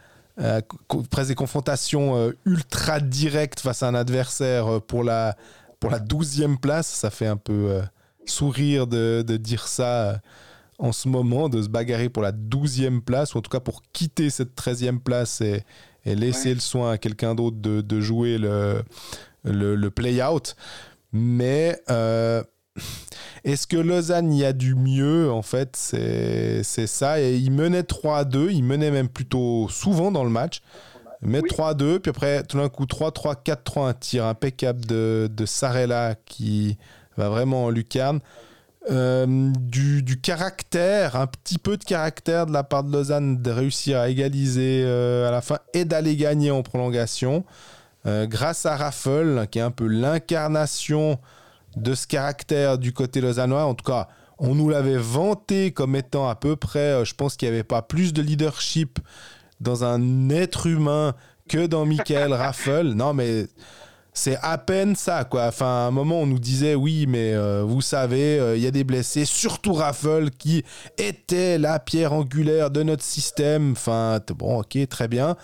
presque des confrontations euh, ultra directes face à un adversaire euh, pour la, pour la 12e place. Ça fait un peu euh, sourire de, de, dire ça en ce moment, de se bagarrer pour la 12e place, ou en tout cas pour quitter cette 13e place et, et laisser le soin à quelqu'un d'autre de, de, jouer le, le, le play-out. Mais euh, est-ce que Lausanne y a du mieux? En fait, c'est ça. Et il menait 3 à 2. Il menait même plutôt souvent dans le match. Mais 3 à 2. Puis après, tout d'un coup, 3 3 4 3 un tir impeccable de, de Sarella qui va vraiment en lucarne. Euh, du, du, caractère, un petit peu de caractère de la part de Lausanne de réussir à égaliser euh, à la fin et d'aller gagner en prolongation. Euh, grâce à Raffle, qui est un peu l'incarnation de ce caractère du côté lausannois. En tout cas, on nous l'avait vanté comme étant à peu près, je pense qu'il n'y avait pas plus de leadership dans un être humain que dans Michael Raffle. Non, mais c'est à peine ça, quoi. Enfin, à un moment, on nous disait, oui, mais euh, vous savez, euh, il y a des blessés, surtout Raffle, qui était la pierre angulaire de notre système. Enfin, bon, ok, très bien.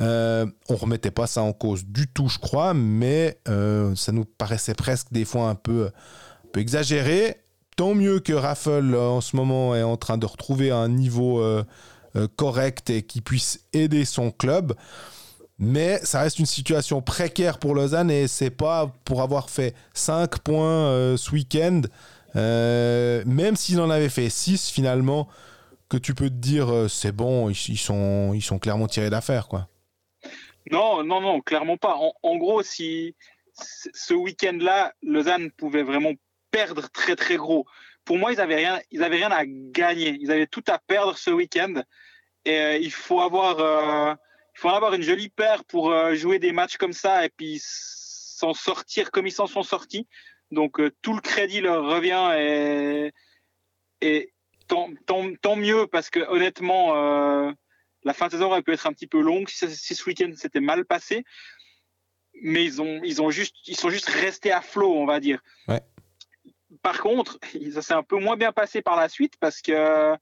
Euh, on remettait pas ça en cause du tout, je crois, mais ça nous paraissait presque des fois un peu, un peu exagéré. Tant mieux que Raffle, en ce moment, est en train de retrouver un niveau correct et qui puisse aider son club. Mais ça reste une situation précaire pour Lausanne et c'est pas pour avoir fait 5 points euh, ce week-end, euh, même s'il en avait fait 6 finalement, que tu peux te dire euh, c'est bon, ils, sont, ils sont clairement tirés d'affaire. Non, non, non, clairement pas. En, gros, si ce week-end-là, Lausanne pouvait vraiment perdre très très gros. Pour moi, ils n'avaient rien, rien à gagner. Ils avaient tout à perdre ce week-end. Et il faut avoir faut avoir une jolie paire pour euh, jouer des matchs comme ça et puis s'en sortir comme ils s'en sont sortis. Donc euh, tout le crédit leur revient et, et tant, tant, mieux parce que honnêtement, euh, la fin de saison aurait pu être un petit peu longue si, ce week-end s'était mal passé. Mais ils, ont, ils, ont juste, ils sont juste restés à flot, on va dire. Par contre, *laughs* ça s'est un peu moins bien passé par la suite parce que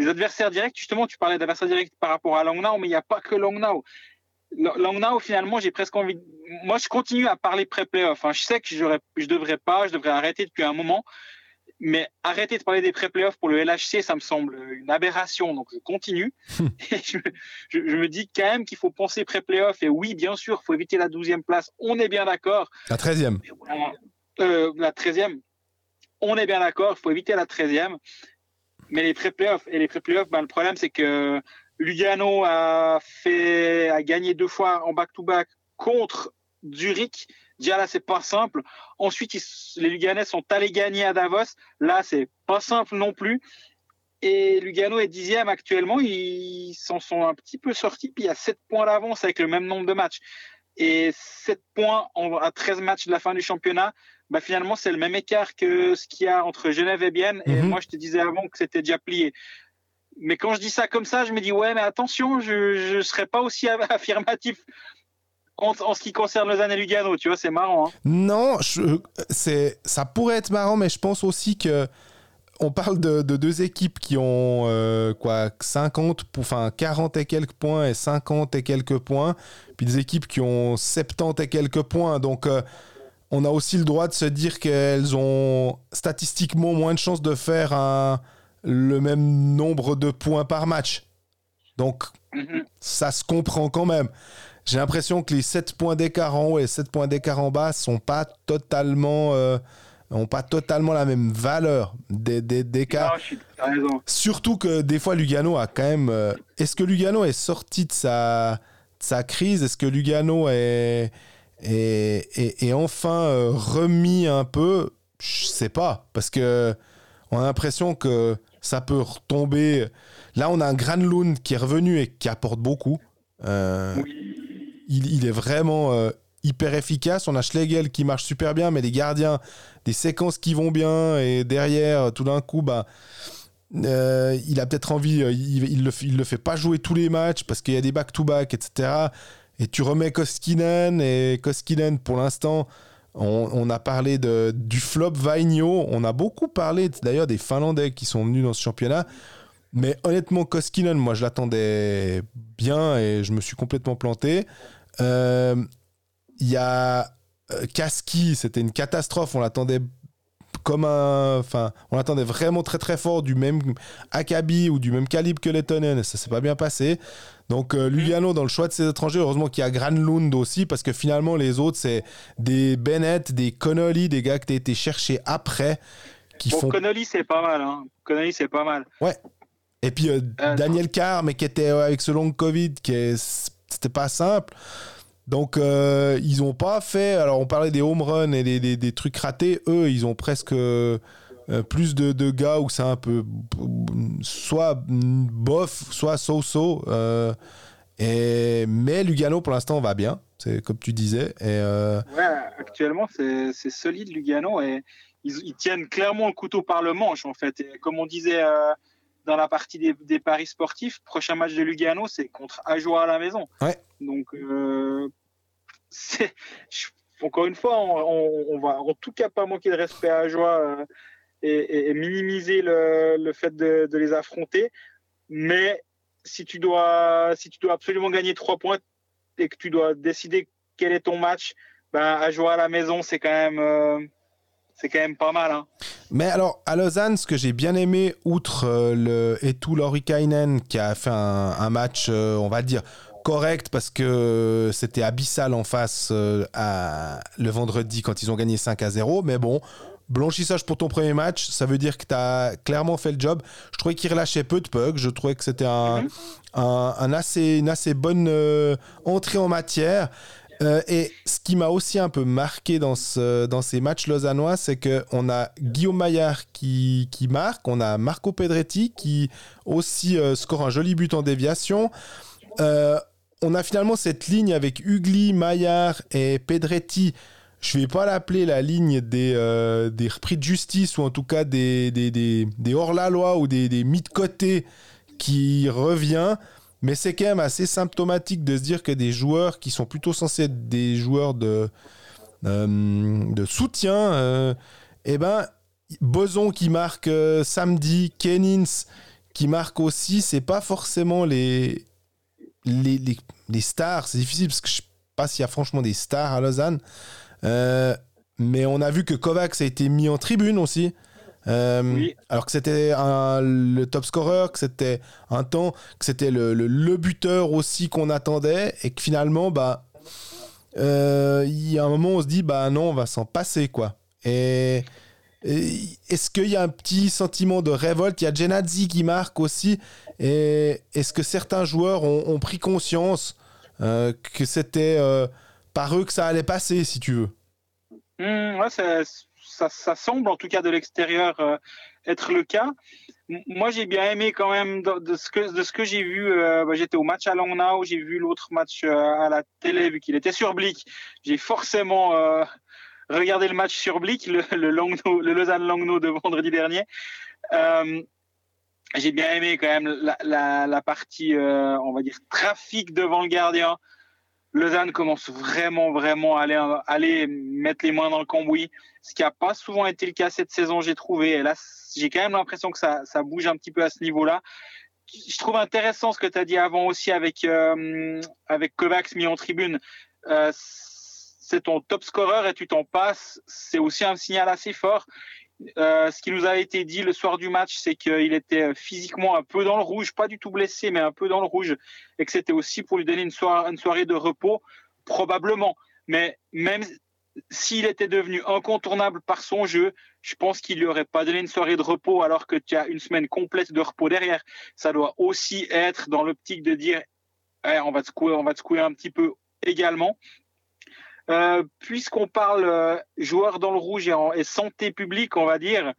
les adversaires directs, justement, tu parlais d'adversaires directs par rapport à Langnau, mais il n'y a pas que Langnau. Langnau, finalement, j'ai presque envie. Moi, je continue à parler pré-playoff. Hein. Je sais que je ne devrais pas, je devrais arrêter depuis un moment. Mais arrêter de parler des pré-playoffs pour le LHC, ça me semble une aberration. Donc, je continue. *laughs* je, me dis quand même qu'il faut penser pré-playoff. Et oui, bien sûr, il faut éviter la 12e place. On est bien d'accord. La 13e. Euh, la 13e. On est bien d'accord. Il faut éviter la 13e. Mais les pré-playoffs, et les pré-playoffs, ben, le problème, c'est que Lugano a fait, a gagné deux fois en back-to-back contre Zurich. Déjà là, c'est pas simple. Ensuite, les Luganais sont allés gagner à Davos. Là, c'est pas simple non plus. Et Lugano est dixième actuellement. Ils s'en sont un petit peu sortis. Puis il y a sept points d'avance avec le même nombre de matchs. Et sept points à 13 matchs de la fin du championnat, bah finalement, c'est le même écart que ce qu'il y a entre Genève et Bienne. Et mhm. moi, je te disais avant que c'était déjà plié. Mais quand je dis ça comme ça, je me dis, ouais, mais attention, je ne serais pas aussi *laughs* affirmatif en, ce qui concerne Lausanne et Lugano. Tu vois, c'est marrant. Hein. Non, c'est, ça pourrait être marrant, mais je pense aussi que on parle de, deux équipes qui ont euh, quoi 50 enfin 40 et quelques points et 50 et quelques points puis des équipes qui ont 70 et quelques points donc euh, on a aussi le droit de se dire qu'elles ont statistiquement moins de chances de faire un, le même nombre de points par match. Donc, mhm. ça se comprend quand même. J'ai l'impression que les 7 points d'écart en haut et 7 points d'écart en bas sont pas totalement, euh, ont pas totalement la même valeur d'écart. Surtout que des fois, Lugano a quand même. Euh, est-ce que Lugano est sorti de sa sa crise? Est-ce que Lugano est, est, est, enfin euh, remis un peu Je sais pas, parce que on a l'impression que ça peut retomber. Là, on a un Granlund qui est revenu et qui apporte beaucoup. Euh, il, il, est vraiment euh, hyper efficace. On a Schlegel qui marche super bien, mais les gardiens, des séquences qui vont bien et derrière, tout d'un coup, bah. Euh, il a peut-être envie, il, il, le, il le fait pas jouer tous les matchs parce qu'il y a des back-to-back, etc. Et tu remets Koskinen et Koskinen pour l'instant, on, a parlé de, du flop Vainio. On a beaucoup parlé d'ailleurs des Finlandais qui sont venus dans ce championnat. Mais honnêtement, Koskinen, moi je l'attendais bien et je me suis complètement planté. Euh, il y a euh, Kaski, c'était une catastrophe. On l'attendait comme un. Enfin, on l'attendait vraiment très très fort du même Akabi ou du même calibre que Lettonen et ça s'est pas bien passé. Donc euh, Lugano dans le choix de ses étrangers, heureusement qu'il y a Granlund aussi, parce que finalement les autres c'est des Bennett, des Connolly, des gars qui ont été cherchés après. Qui bon, font... Connolly c'est pas mal, hein. Connolly c'est pas mal. Ouais. Et puis euh, euh, Daniel Carr, mais qui était avec ce long Covid, qui est... c'était pas simple. Donc ils ont pas fait. Alors on parlait des home runs et des, des, des trucs ratés. Eux, ils ont presque euh, plus de, de, gars où c'est un peu soit bof, soit so-so. Euh, et, mais Lugano, pour l'instant, va bien, c'est comme tu disais. Et, euh, ouais, actuellement, c'est solide Lugano et ils, tiennent clairement le couteau par le manche, en fait. Et comme on disait dans la partie des, des, paris sportifs, prochain match de Lugano, c'est contre Ajoie à la maison. Ouais. Donc, encore une fois, on, on, va en tout cas pas manquer de respect à Ajoie et, minimiser le, fait de, les affronter. Mais si tu dois, si tu dois absolument gagner trois points et que tu dois décider quel est ton match, ben, à jouer à la maison, c'est quand même. Euh, c'est quand même pas mal. Hein. Mais alors, à Lausanne, ce que j'ai bien aimé, outre euh, le Etu Lorikainen, qui a fait un, match, euh, on va dire, correct, parce que c'était abyssal en face à, le vendredi quand ils ont gagné 5 à 0. Mais bon, Blanchissage pour ton premier match, ça veut dire que tu as clairement fait le job. Je trouvais qu'il relâchait peu de pugs. Je trouvais que c'était un, mhm. un, assez, une assez bonne euh, entrée en matière. Euh, et ce qui m'a aussi un peu marqué dans, ce, dans ces matchs lausannois, c'est qu'on a Guillaume Maillard qui, qui, marque, on a Marco Pedretti qui aussi euh, score un joli but en déviation. on a finalement cette ligne avec Ugly, Maillard et Pedretti je vais pas l'appeler la ligne des, euh, des repris de justice ou en tout cas des, des, des, hors-la-loi ou des, des mis de côté qui revient. Mais c'est quand même assez symptomatique de se dire que des joueurs qui sont plutôt censés être des joueurs de, euh, soutien, euh, eh ben, Boson qui marque samedi, Kenins qui marque aussi, c'est pas forcément les, les, les, les stars. C'est difficile parce que je sais pas s'il y a franchement des stars à Lausanne. Euh, mais on a vu que Kovacs a été mis en tribune aussi. Euh, alors que c'était le top scorer, que c'était un temps, que c'était le, le, buteur aussi qu'on attendait, et que finalement, bah, euh, il y a un moment où on se dit, bah non, on va s'en passer, quoi. Et, est-ce qu'il y a un petit sentiment de révolte? Il y a Genadzi qui marque aussi. Et est-ce que certains joueurs ont, ont pris conscience que c'était par eux que ça allait passer, si tu veux. Ouais, ça, semble, en tout cas de l'extérieur, euh, être le cas. Moi, j'ai bien aimé quand même de, ce que, j'ai vu. Euh, bah, j'étais au match à Langnau, j'ai vu l'autre match euh, à la télé, vu qu'il était sur Blick. J'ai forcément regardé le match sur Blick, le, le, le Lausanne-Langnau de vendredi dernier. j'ai bien aimé quand même la, la partie, on va dire, trafic devant le gardien. Lausanne commence vraiment, vraiment à aller, aller mettre les mains dans le cambouis, ce qui n'a pas souvent été le cas cette saison, j'ai trouvé. Et là, j'ai quand même l'impression que ça, ça, bouge un petit peu à ce niveau-là. Je trouve intéressant ce que tu as dit avant aussi avec, euh, avec Kovacs mis en tribune. Euh, c'est ton top scorer et tu t'en passes. C'est aussi un signal assez fort. Euh, ce qui nous a été dit le soir du match, c'est qu'il était physiquement un peu dans le rouge, pas du tout blessé, mais un peu dans le rouge, et que c'était aussi pour lui donner une soirée, de repos, probablement. Mais même s'il était devenu incontournable par son jeu, je pense qu'il lui aurait pas donné une soirée de repos alors que tu as une semaine complète de repos derrière. Ça doit aussi être dans l'optique de dire on, va secouer, on va secouer un petit peu également. Euh, puisqu'on parle euh, joueurs dans le rouge et, santé publique, on va dire,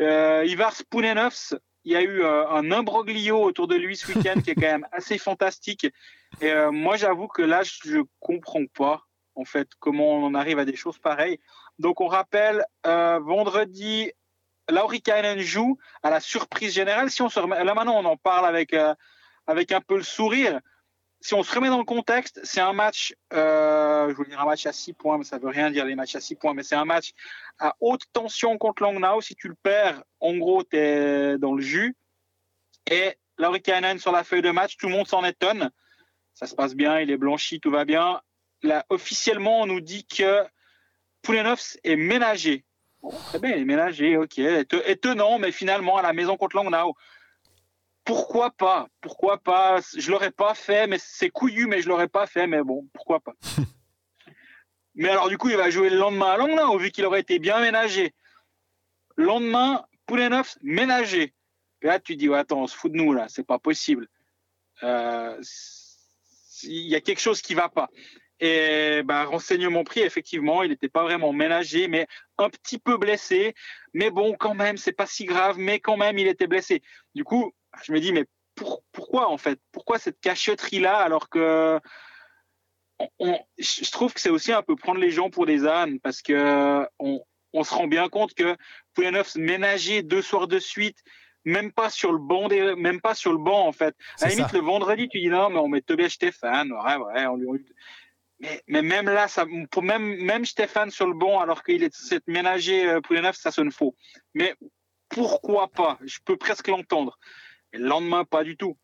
euh, Ivar Spunenovs, il y a eu un imbroglio autour de lui ce week-end qui est quand même assez fantastique. Et moi, j'avoue que là, je comprends pas en fait comment on en arrive à des choses pareilles. Donc, on rappelle vendredi, Lauri Kainen joue à la surprise générale. Si on se là maintenant, on en parle avec avec un peu le sourire si on se remet dans le contexte, c'est un match, euh, je voulais dire un match à 6 points, mais ça veut rien dire les matchs à 6 points, mais c'est un match à haute tension contre Langnau. Si tu le perds, en gros, tu es dans le jus. Et Lauri Kainen sur la feuille de match, tout le monde s'en étonne. Ça se passe bien, il est blanchi, tout va bien. Là, officiellement, on nous dit que Poulenovs est ménagé. très bien, il est ménagé, ok. Étonnant, mais finalement, à la maison contre Langnau, pourquoi pas Pourquoi pas Je l'aurais pas fait, mais c'est couillu, mais je l'aurais pas fait, mais bon, pourquoi pas *laughs* Mais alors du coup, il va jouer le lendemain à Langnau, vu qu'il aurait été bien ménagé. Lendemain, Poulenov ménagé. Et là, tu dis, ouais, attends, on se fout de nous là, c'est pas possible. Euh, il y a quelque chose qui va pas. Et bah, renseignement pris, effectivement, il n'était pas vraiment ménagé, mais un petit peu blessé. Mais bon, quand même, c'est pas si grave, mais quand même, il était blessé. Du coup, je me dis, mais pourquoi en fait? Pourquoi cette cachotterie-là alors que je trouve que c'est aussi un peu prendre les gens pour des ânes parce que on, se rend bien compte que Pouyanov ménager deux soirs de suite, même pas sur le banc, même pas sur le banc en fait. À la limite le vendredi tu dis non mais on met Tobias Stéphane, ouais ouais, on lui, mais, même là, pour même, Stéphane sur le banc, alors qu'il est ménager euh, Pouyanov, ça sonne faux. Mais pourquoi pas? Je peux presque l'entendre le lendemain, pas du tout.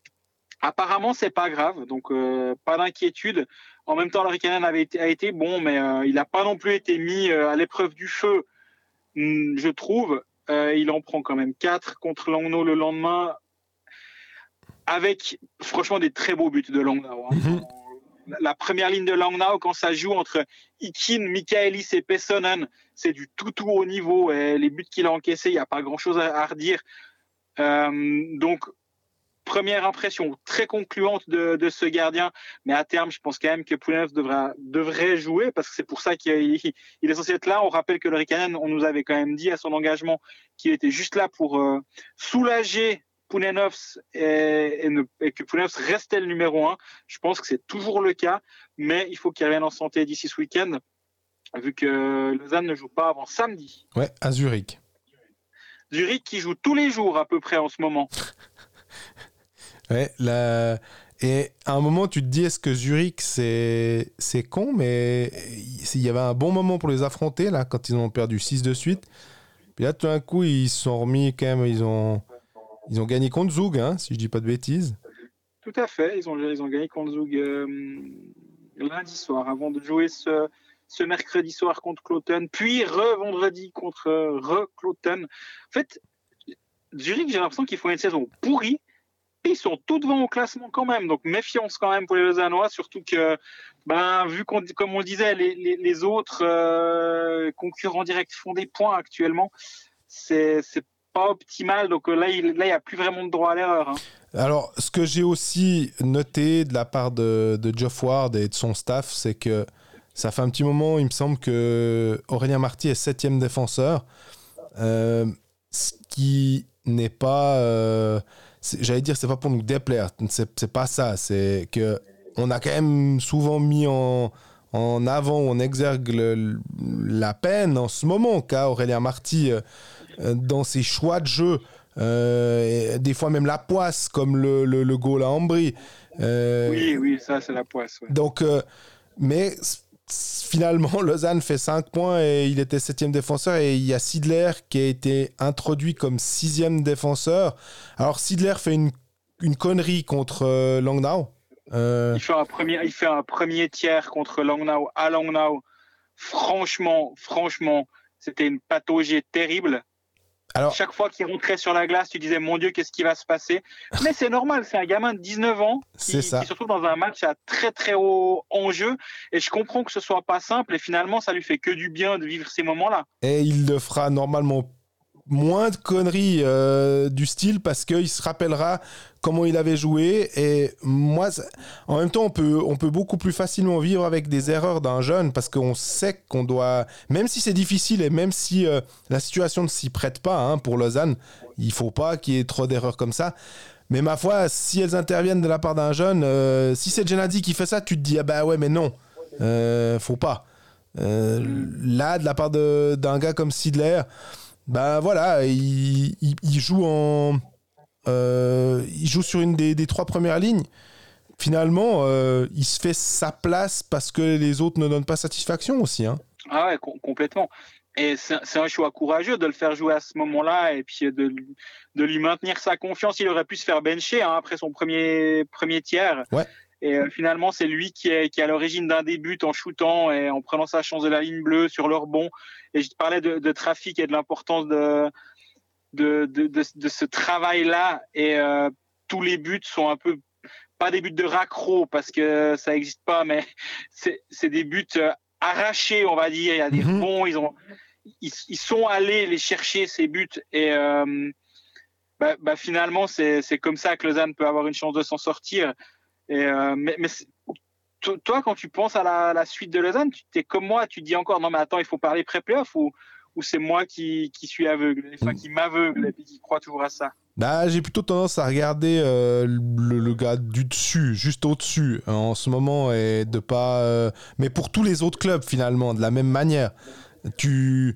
Apparemment, c'est pas grave, donc euh, pas d'inquiétude. En même temps, le avait été, a été bon, mais euh, il n'a pas non plus été mis à l'épreuve du feu, hmm, je trouve. il en prend quand même 4 contre Langnau le lendemain, avec franchement des très beaux buts de Langnau. Hein. La première ligne de Langnau, quand ça joue entre Ikin, Michaelis et Pessonen, c'est du tout tout haut niveau. Et les buts qu'il a encaissés, il n'y a pas grand chose à redire. donc première impression très concluante de, ce gardien, mais à terme, je pense quand même que Poulenov devrait jouer parce que c'est pour ça qu'il est censé être là. On rappelle que le on nous avait quand même dit à son engagement qu'il était juste là pour euh, soulager Poulenovs et, que Poulenovs restait le numéro un. Je pense que c'est toujours le cas, mais il faut qu'il revienne en santé d'ici ce week-end, vu que Lausanne ne joue pas avant samedi. Ouais, à Zurich. Zurich qui joue tous les jours à peu près en ce moment. *laughs* Ouais, la... Et à un moment, tu te dis, est-ce que Zurich, c'est, c'est con, mais il y avait un bon moment pour les affronter, là, quand ils ont perdu 6 de suite. Puis là, tout d'un coup, ils se sont remis quand même, ils ont, ils ont gagné contre Zug, hein, si je dis pas de bêtises. Tout à fait, ils ont, gagné contre Zug euh, lundi soir, avant de jouer ce, mercredi soir contre Cloten, puis re-vendredi contre re-Cloten. En fait, Zurich, j'ai l'impression qu'ils font une saison pourrie, ils sont tout devant au classement quand même. Donc méfiance quand même pour les Lausannois, surtout que, ben, vu comme on le disait, les, autres euh, concurrents directs font des points actuellement. C'est pas optimal. Donc là, il n'y a plus vraiment de droit à l'erreur. Hein. Alors, ce que j'ai aussi noté de la part de, de Geoff Ward et de son staff, c'est que ça fait un petit moment, il me semble que Aurélien Marty est septième défenseur. Euh, ce qui n'est pas. Euh, j'allais dire, c'est pas pour nous déplaire, c'est pas ça. C'est que on a quand même souvent mis en, en avant, on exergue la peine en ce moment qu'a Aurélien Marty euh, euh, dans ses choix de jeu. Euh, des fois même la poisse, comme le, le, le goal à Ambry. oui, oui, ça c'est la poisse. Donc, mais finalement, *laughs* Lausanne fait 5 points et il était septième défenseur. Et il y a Sidler qui a été introduit comme sixième défenseur. Alors, Sidler fait une, une connerie contre euh, Langnau. Euh, il, fait un premier, il fait un premier tiers contre Langnau à Langnau. Franchement, franchement, c'était une pathologie terrible. Chaque fois qu'il rentrait sur la glace, tu disais mon Dieu, qu'est-ce qui va se passer? Mais c'est normal, c'est un gamin de 19 ans qui, qui, se retrouve dans un match à très très haut enjeu. Et je comprends que ce soit pas simple. Et finalement, ça lui fait que du bien de vivre ces moments-là. Et il le fera normalement moins de conneries euh, du style parce qu'il se rappellera comment il avait joué. Et moi, en même temps, on peut, on peut beaucoup plus facilement vivre avec des erreurs d'un jeune parce qu'on sait qu'on doit, même si c'est difficile et même si euh, la situation ne s'y prête pas hein, pour Lausanne, il faut pas qu'il y ait trop d'erreurs comme ça. Mais ma foi, si elles interviennent de la part d'un jeune, euh, si c'est Genadi qui fait ça, tu te dis ah bah ouais mais non, faut pas. là, de la part d'un gars comme Sidler, bah voilà, il, joue en, euh, il joue sur une des, trois premières lignes. Finalement, euh, il se fait sa place parce que les autres ne donnent pas satisfaction aussi. Hein. Ah ouais, complètement. Et c'est un choix courageux de le faire jouer à ce moment-là et puis de, de, lui maintenir sa confiance. Il aurait pu se faire bencher hein, après son premier, premier tiers. Ouais. Et euh, finalement, c'est lui qui est, qui est à l'origine d'un début en shootant et en prenant sa chance de la ligne bleue sur leur bon. Et je te parlais de, de trafic et de l'importance de, de, de, de, ce travail-là. Et euh, tous les buts sont un peu, pas des buts de raccro parce que ça n'existe pas, mais *laughs* c'est des buts euh, arrachés, on va dire. Il y a des bons, mhm. ils, ont, ils, ils, sont allés les chercher, ces buts. Et euh, bah, bah, finalement, c'est comme ça que Lausanne peut avoir une chance de s'en sortir. Et, euh, mais, mais toi, quand tu penses à la, la suite de Lausanne, tu es comme moi, tu te dis encore, non mais attends, il faut parler pré-playoff ou ou c'est moi qui, qui, suis aveugle, enfin qui m'aveugle et qui croit toujours à ça? Bah, j'ai plutôt tendance à regarder euh, le, gars du dessus, juste au-dessus, hein, en ce moment, et de pas. Euh, mais pour tous les autres clubs, finalement, de la même manière. Tu.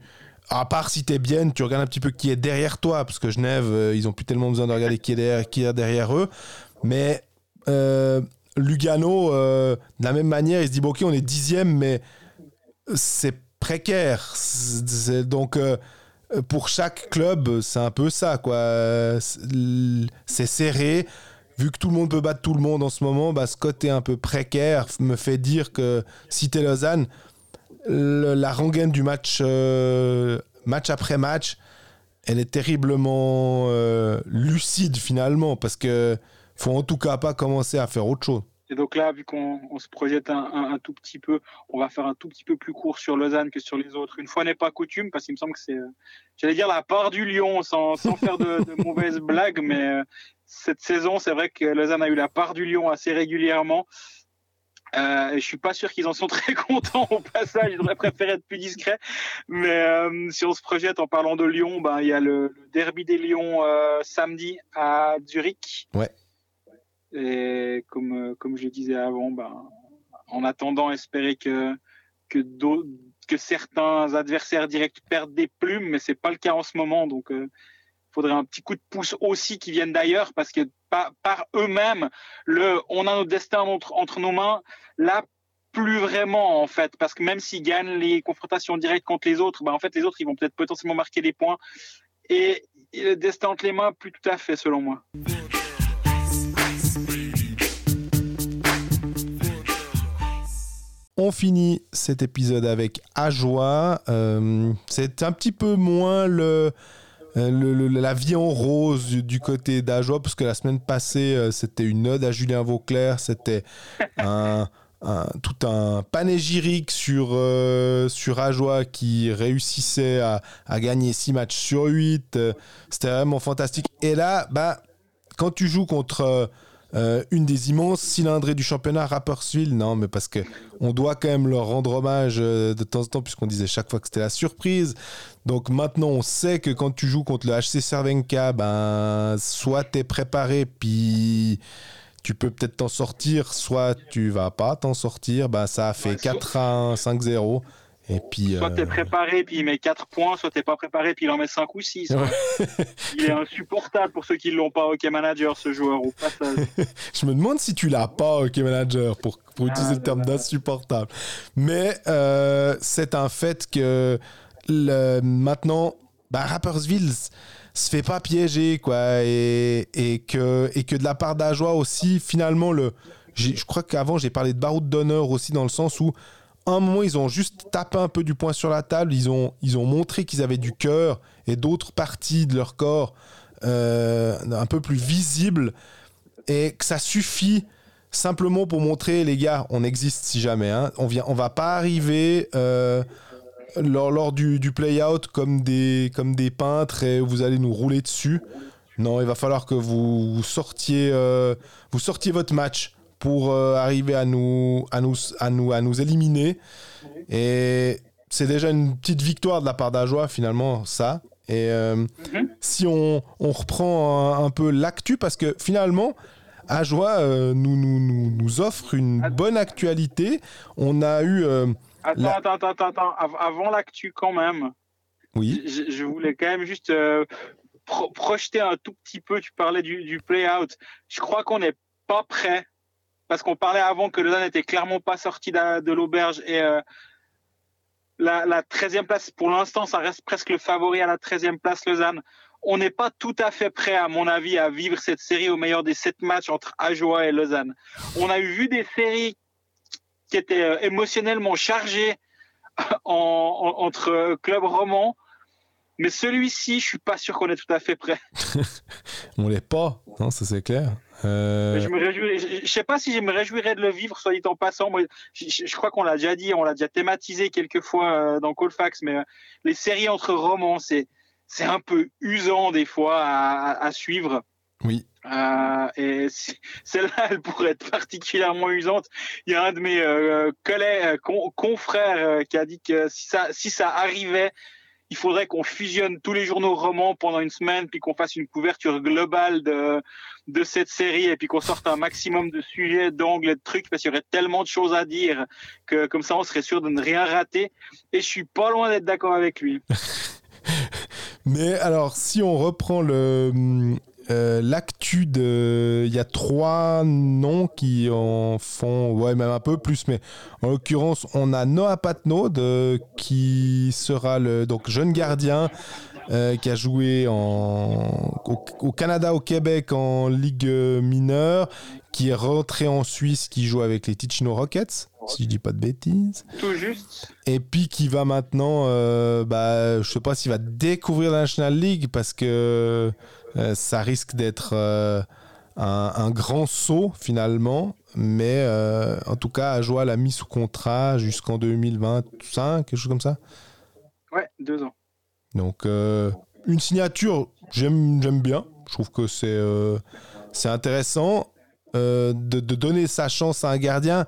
À part si t'es bien, tu regardes un petit peu qui est derrière toi, parce que Genève, euh, ils ont plus tellement besoin de regarder qui est derrière, qui est derrière eux. Mais Lugano, de la même manière, il se dit bon, ok, on est dixième, mais c'est précaire. Donc, euh, pour chaque club, c'est un peu ça, quoi. C'est serré. Vu que tout le monde peut battre tout le monde en ce moment, bah, ce côté un peu précaire me fait dire que si t'es Lausanne, la rengaine du match, euh, match après match, elle est terriblement euh, lucide finalement, parce que faut en tout cas pas commencer à faire autre chose. Et donc là, vu qu'on se projette un, tout petit peu, on va faire un tout petit peu plus court sur Lausanne que sur les autres. Une fois n'est pas coutume, parce qu'il me semble que c'est, euh, j'allais dire la part du lion, sans, *laughs* faire de, mauvaises blagues, mais euh, cette saison, c'est vrai que Lausanne a eu la part du lion assez régulièrement. Euh, je suis pas sûr qu'ils en sont *laughs* très contents au passage. Auraient préféré être plus discrets. Mais euh, si on se projette en parlant de Lyon, ben il y a le, derby des Lions samedi à Zurich. Ouais. Et comme, euh, comme je disais avant, ben, en attendant, espérer que, certains adversaires directs perdent des plumes, mais c'est pas le cas en ce moment. Donc, il euh, faudrait un petit coup de pouce aussi qui viennent d'ailleurs, parce que par, eux-mêmes, on a notre destin entre, nos mains. Là, plus vraiment en fait, parce que même s'ils gagnent les confrontations directes contre les autres, ben, en fait les autres ils vont peut-être potentiellement marquer des points et le destin entre les mains, plus tout à fait selon moi. On finit cet épisode avec Ajoie. Euh, c'est un petit peu moins le, euh, la vie en rose du, côté d'Ajoie, parce que la semaine passée, euh, c'était une ode à Julien Vauclair. C'était *laughs* un, tout un panégyrique sur, sur Ajoie qui réussissait à, à, gagner 6 matchs sur 8. C'était vraiment fantastique. Et là, bah, quand tu joues contre euh, une des immenses cylindrées du championnat, Rapperswil, non, mais parce que on doit quand même leur rendre hommage euh, de temps en temps, puisqu'on disait chaque fois que c'était la surprise. Donc maintenant, on sait que quand tu joues contre le HC Cervenka, ben, soit tu es préparé, puis tu peux peut-être t'en sortir, soit tu vas pas t'en sortir. Ben, ça a fait 4 1, 5-0. Et puis, soit tu es euh, préparé puis il met 4 points, soit tu pas préparé puis il en met 5 ou 6. il est insupportable pour ceux qui ne l'ont pas Hockey Manager, ce joueur, au passage. *laughs* Je me demande si tu l'as pas Hockey Manager pour, pour utiliser le terme ah, d'insupportable. Mais euh, c'est un fait que le, maintenant, bah, Rappersville se fait pas piéger, quoi. Et, et, que, et que de la part d'Ajoie aussi, finalement, le, je crois qu'avant j'ai parlé de baroud d'honneur aussi dans le sens où un moment, ils ont juste tapé un peu du poing sur la table. Ils ont, ils ont montré qu'ils avaient du cœur et d'autres parties de leur corps euh, un peu plus visibles. Et que ça suffit simplement pour montrer, les gars, on existe si jamais. Hein. On vient, on va pas arriver euh, lors, lors du, play-out comme des, comme des peintres et vous allez nous rouler dessus. Non, il va falloir que vous sortiez, euh, vous sortiez votre match pour euh, arriver à nous, à, nous, à, nous, à nous éliminer. Et c'est déjà une petite victoire de la part d'Ajoie, finalement, ça. Et euh, Mhm. si on, on reprend un, un peu l'actu, parce que finalement, Ajoie euh, nous, nous, nous, nous offre une bonne actualité. On a eu. Attends, La- attends, attends, attends, attends. Av- Avant l'actu, quand même, oui. je, je voulais quand même juste pro- projeter un tout petit peu. Tu parlais du, du play-out. Je crois qu'on n'est pas prêt. Parce qu'on parlait avant que Lausanne n'était clairement pas sorti de, l'auberge. Et euh, la, la 13e place, pour l'instant, ça reste presque le favori à la 13e place, Lausanne. On n'est pas tout à fait prêt, à mon avis, à vivre cette série au meilleur des sept matchs entre Ajoie et Lausanne. On a vu des séries qui étaient euh, émotionnellement chargées *laughs* en, en- entre clubs romans. Mais celui-ci, je suis pas sûr qu'on est tout à fait prêt. *laughs* On l'est pas, non, ça c'est clair. Euh, Je je sais pas si je me réjouirais de le vivre, soit dit en passant. Moi, je, crois qu'on l'a déjà dit, on l'a déjà thématisé quelques fois euh, dans Colfax, mais euh, les séries entre romans, c'est c'est un peu usant des fois à, suivre. Oui. Euh, et celle-là, elle pourrait être particulièrement usante. Il y a un de mes euh, collègues, con- confrères, qui a dit que si ça, si ça arrivait, il faudrait qu'on fusionne tous les journaux romans pendant une semaine, puis qu'on fasse une couverture globale de, de cette série, et puis qu'on sorte un maximum de sujets, d'angles, de trucs, parce qu'il y aurait tellement de choses à dire que comme ça, on serait sûr de ne rien rater. Et je suis pas loin d'être d'accord avec lui. *laughs* Mais alors, si on reprend le euh, l'actu de, il y a trois noms qui en font, ouais, même un peu plus, mais en l'occurrence, on a Noah Patnaud qui sera le donc jeune gardien euh, qui a joué au, au Canada, au Québec en Ligue mineure, qui est rentré en Suisse, qui joue avec les Ticino Rockets, si je dis pas de bêtises. Tout juste. Et puis qui va maintenant, euh, bah, je sais pas s'il va découvrir la National League parce que euh, ça risque d'être euh, un, un grand saut finalement. Mais euh, en tout cas, Ajoa l'a mis sous contrat jusqu'en 2025, quelque chose comme ça. Ouais, deux ans. Donc une signature, j'aime bien. Je trouve que c'est c'est intéressant de, de donner sa chance à un gardien.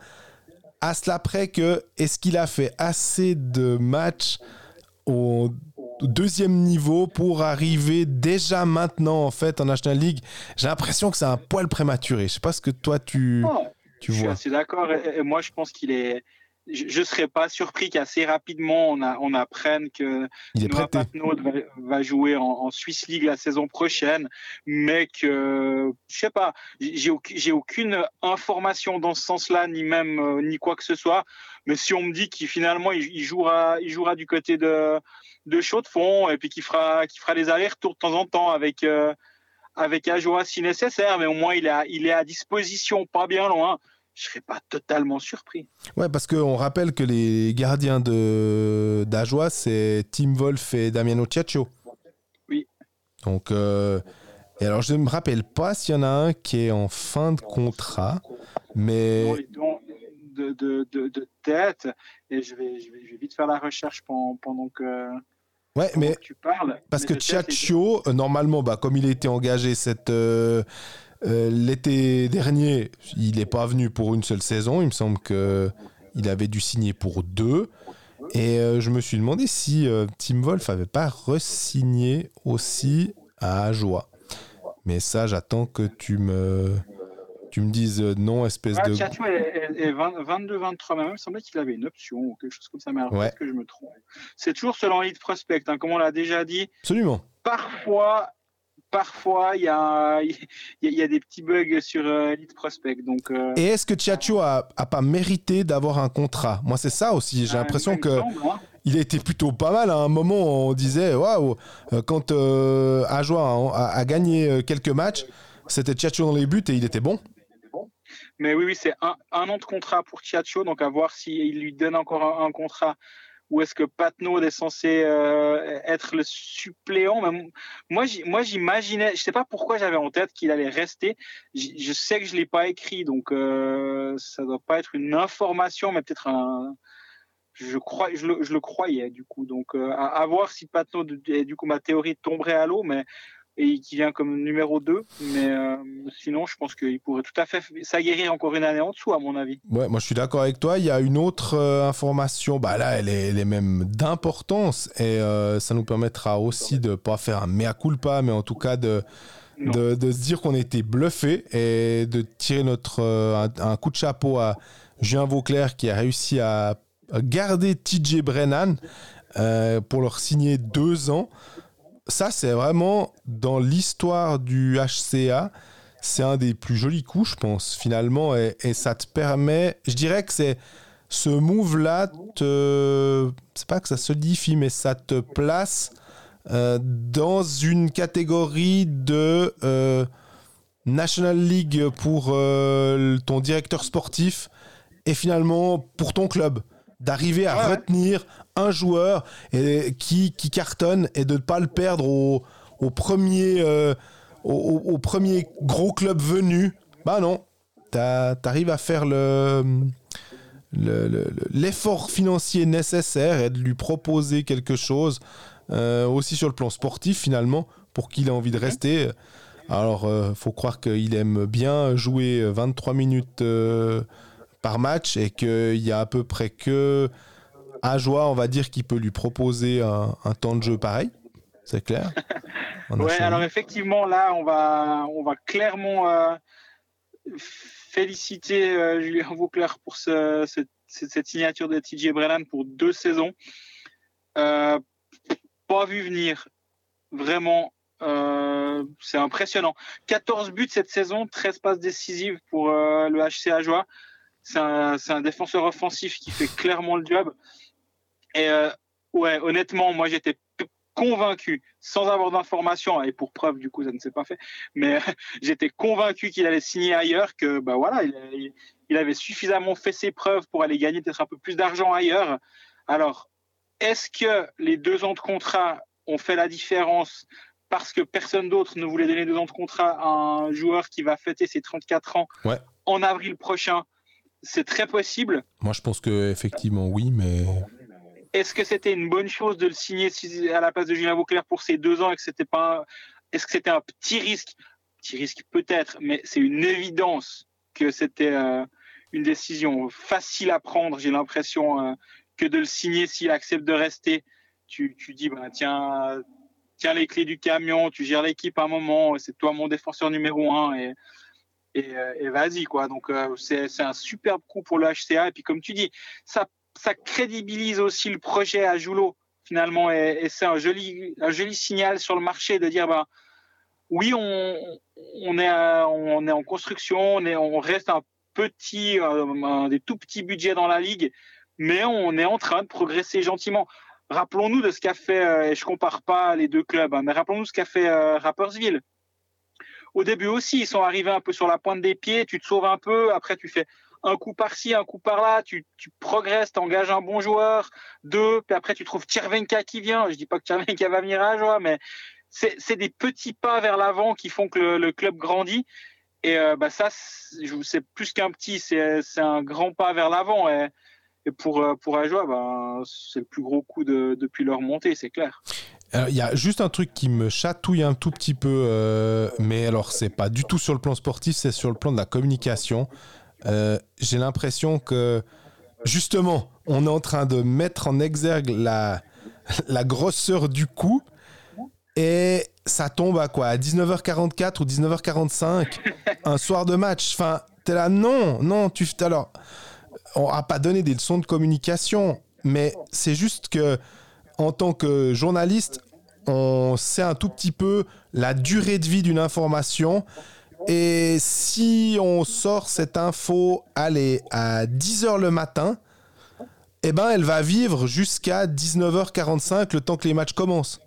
À cela près que est-ce qu'il a fait assez de matchs au deuxième niveau pour arriver déjà maintenant en fait en National League? J'ai l'impression que c'est un poil prématuré. Je sais pas ce que toi tu, Oh, tu je suis vois. assez d'accord. Et, et moi, je pense qu'il est. Je ne serais pas surpris qu'assez rapidement, on, a, on apprenne que Noah. Patnaud va, va jouer en, en Swiss League la saison prochaine, mais que, je sais pas, j'ai auc- j'ai aucune information dans ce sens-là, ni même euh, ni quoi que ce soit. Mais si on me dit qu'il finalement il, il jouera, il jouera du côté de de Chaux-de-Fonds et puis qu'il fera, qu'il fera des allers-retours de temps en temps avec euh, avec Ajoa si nécessaire, mais au moins il est à, il est à disposition, pas bien loin. Je serais pas totalement surpris. Ouais, parce qu'on rappelle que les gardiens de d'Ajoie, c'est Tim Wolf et Damiano Ciaccio. Oui. Donc, euh, et alors je ne me rappelle pas s'il y en a un qui est en fin de contrat, mais dons de, de, de, de tête et je vais, je, vais, je vais vite faire la recherche pendant, pendant, que, ouais, pendant mais que tu parles. parce Mais que Ciaccio, euh, normalement, bah, comme il a été engagé cette euh, euh, l'été dernier, il n'est pas venu pour une seule saison. Il me semble que il avait dû signer pour deux. Et euh, je me suis demandé si euh, Tim Wolf avait pas re-signé aussi à Ajoie. Mais ça, j'attends que tu me, tu me dises euh, non, espèce Ah, de. Tchatcho est, est- est 20 22-23 même. Il me semblait qu'il avait une option ou quelque chose comme ça, mais alors Ouais. que je me trompe. C'est toujours selon Lead Prospect, hein, comme on l'a déjà dit. Absolument. Parfois, parfois il y a, il y, a- il y a des petits bugs sur euh, Lead Prospect. Donc, euh, Et est-ce que Ciaccio a, a pas mérité d'avoir un contrat? Moi, c'est ça aussi. J'ai euh, l'impression que. semble, hein. il a été plutôt pas mal. À un moment, on disait, waouh, euh, quand euh, Ajoie a, gagné euh, quelques matchs, c'était Tchatcho dans les buts et il était bon. Mais oui, oui, c'est un, un an de contrat pour Chiacho, donc à voir s'il lui donne encore un, un contrat ou est-ce que Patnaud est censé euh, être le suppléant? Mais m- moi, j'imaginais, je sais pas pourquoi j'avais en tête qu'il allait rester. Je sais que je l'ai pas écrit, donc euh, ça doit pas être une information, mais peut-être un, je, crois, je, le, je le croyais du coup. Donc à, à, voir si Patno, du coup ma théorie tomberait à l'eau, mais et qui vient comme numéro 2. Mais euh, sinon, je pense qu'il pourrait tout à fait s'aguerrir encore une année en dessous, à mon avis. Ouais, moi je suis d'accord avec toi. Il y a une autre euh, information, bah là, elle est, elle est même d'importance et euh, ça nous permettra aussi de pas faire un mea culpa, mais en tout cas de. De, de, se dire qu'on été bluffé et de tirer notre, un, un, coup de chapeau à Julien Vauclair qui a réussi à garder TJ Brennan pour leur signer deux ans ça, c'est vraiment dans l'histoire du HCA, c'est un des plus jolis coups, je pense, finalement, et, ça te permet, je dirais que c'est ce move-là, te... c'est pas que ça solidifie, mais ça te place euh, dans une catégorie de euh, National League pour euh, ton directeur sportif et finalement pour ton club d'arriver à retenir un joueur et, qui, qui, cartonne et de ne pas le perdre au, au premier, euh, au, au, premier gros club venu. Bah non, tu arrives à faire le l'effort financier nécessaire et de lui proposer quelque chose euh, aussi sur le plan sportif finalement pour qu'il ait envie de rester. Alors, euh, faut croire qu'il aime bien jouer 23 minutes par match et qu'il y a à peu près que Ajoie, on va dire, qui peut lui proposer un, temps de jeu pareil. C'est clair. *laughs* ouais, alors effectivement, là, on va, on va clairement euh, féliciter euh, Julien Vauclair pour ce, cette signature de TJ Brennan pour deux saisons. Euh, pas vu venir. Vraiment, c'est impressionnant. 14 buts cette saison, 13 passes décisives pour le HC Ajoie. C'est un, un, défenseur offensif qui fait clairement le job. Et euh, ouais, honnêtement, moi j'étais convaincu, sans avoir d'informations, et pour preuve, du coup, ça ne s'est pas fait, mais *laughs* j'étais convaincu qu'il allait signer ailleurs, que bah voilà, il, il, avait suffisamment fait ses preuves pour aller gagner peut-être un peu plus d'argent ailleurs. Alors, est-ce que les deux ans de contrat ont fait la différence parce que personne d'autre ne voulait donner deux ans de contrat à un joueur qui va fêter ses 34 ans ouais. en avril prochain? C'est très possible. Moi, je pense que effectivement oui, mais est-ce que c'était une bonne chose de le signer à la place de Julien Vauclair pour ces deux ans et que c'était pas, est-ce que c'était un petit risque, petit risque peut-être, mais c'est une évidence que c'était euh, une décision facile à prendre. J'ai l'impression euh, que de le signer s'il accepte de rester, tu, tu dis bah, tiens, tiens les clés du camion, tu gères l'équipe à un moment, c'est toi mon défenseur numéro un et et, euh, et vas-y quoi. Donc c'est un superbe coup pour le HCA et puis comme tu dis, ça crédibilise aussi le projet à Joulot finalement. Et, c'est un joli un joli signal sur le marché de dire ben oui on, on est on est en construction on est on reste un petit un, des tout petits budgets dans la ligue mais on est en train de progresser gentiment. Rappelons-nous de ce qu'a fait euh, et je compare pas les deux clubs hein, mais rappelons-nous ce qu'a fait euh, Rappersville au début aussi ils sont arrivés un peu sur la pointe des pieds tu te sauves un peu après tu fais un coup par-ci, un coup par-là, tu, tu progresses, engages un bon joueur, deux, puis après tu trouves Tchervenka qui vient. Je dis pas que Tchervenka va venir à joie, mais c'est des petits pas vers l'avant qui font que le, club grandit. Et euh, bah ça, c'est plus qu'un petit, c'est un grand pas vers l'avant. Et, et, pour, euh, pour Ajoie, bah, c'est le plus gros coup de, depuis leur montée, c'est clair. Il y a juste un truc qui me chatouille un tout petit peu, euh, mais alors c'est pas du tout sur le plan sportif, c'est sur le plan de la communication. Euh, j'ai l'impression que justement, on est en train de mettre en exergue la, *laughs* grosseur du coup et ça tombe à quoi? À 19h44 ou 19h45 un soir de match. Enfin, t'es là, non, non, tu alors on n'a pas donné des leçons de communication, mais c'est juste que en tant que journaliste, on sait un tout petit peu la durée de vie d'une information et si on sort cette info, allez, à 10h le matin, eh ben, elle va vivre jusqu'à 19h45, le temps que les matchs commencent.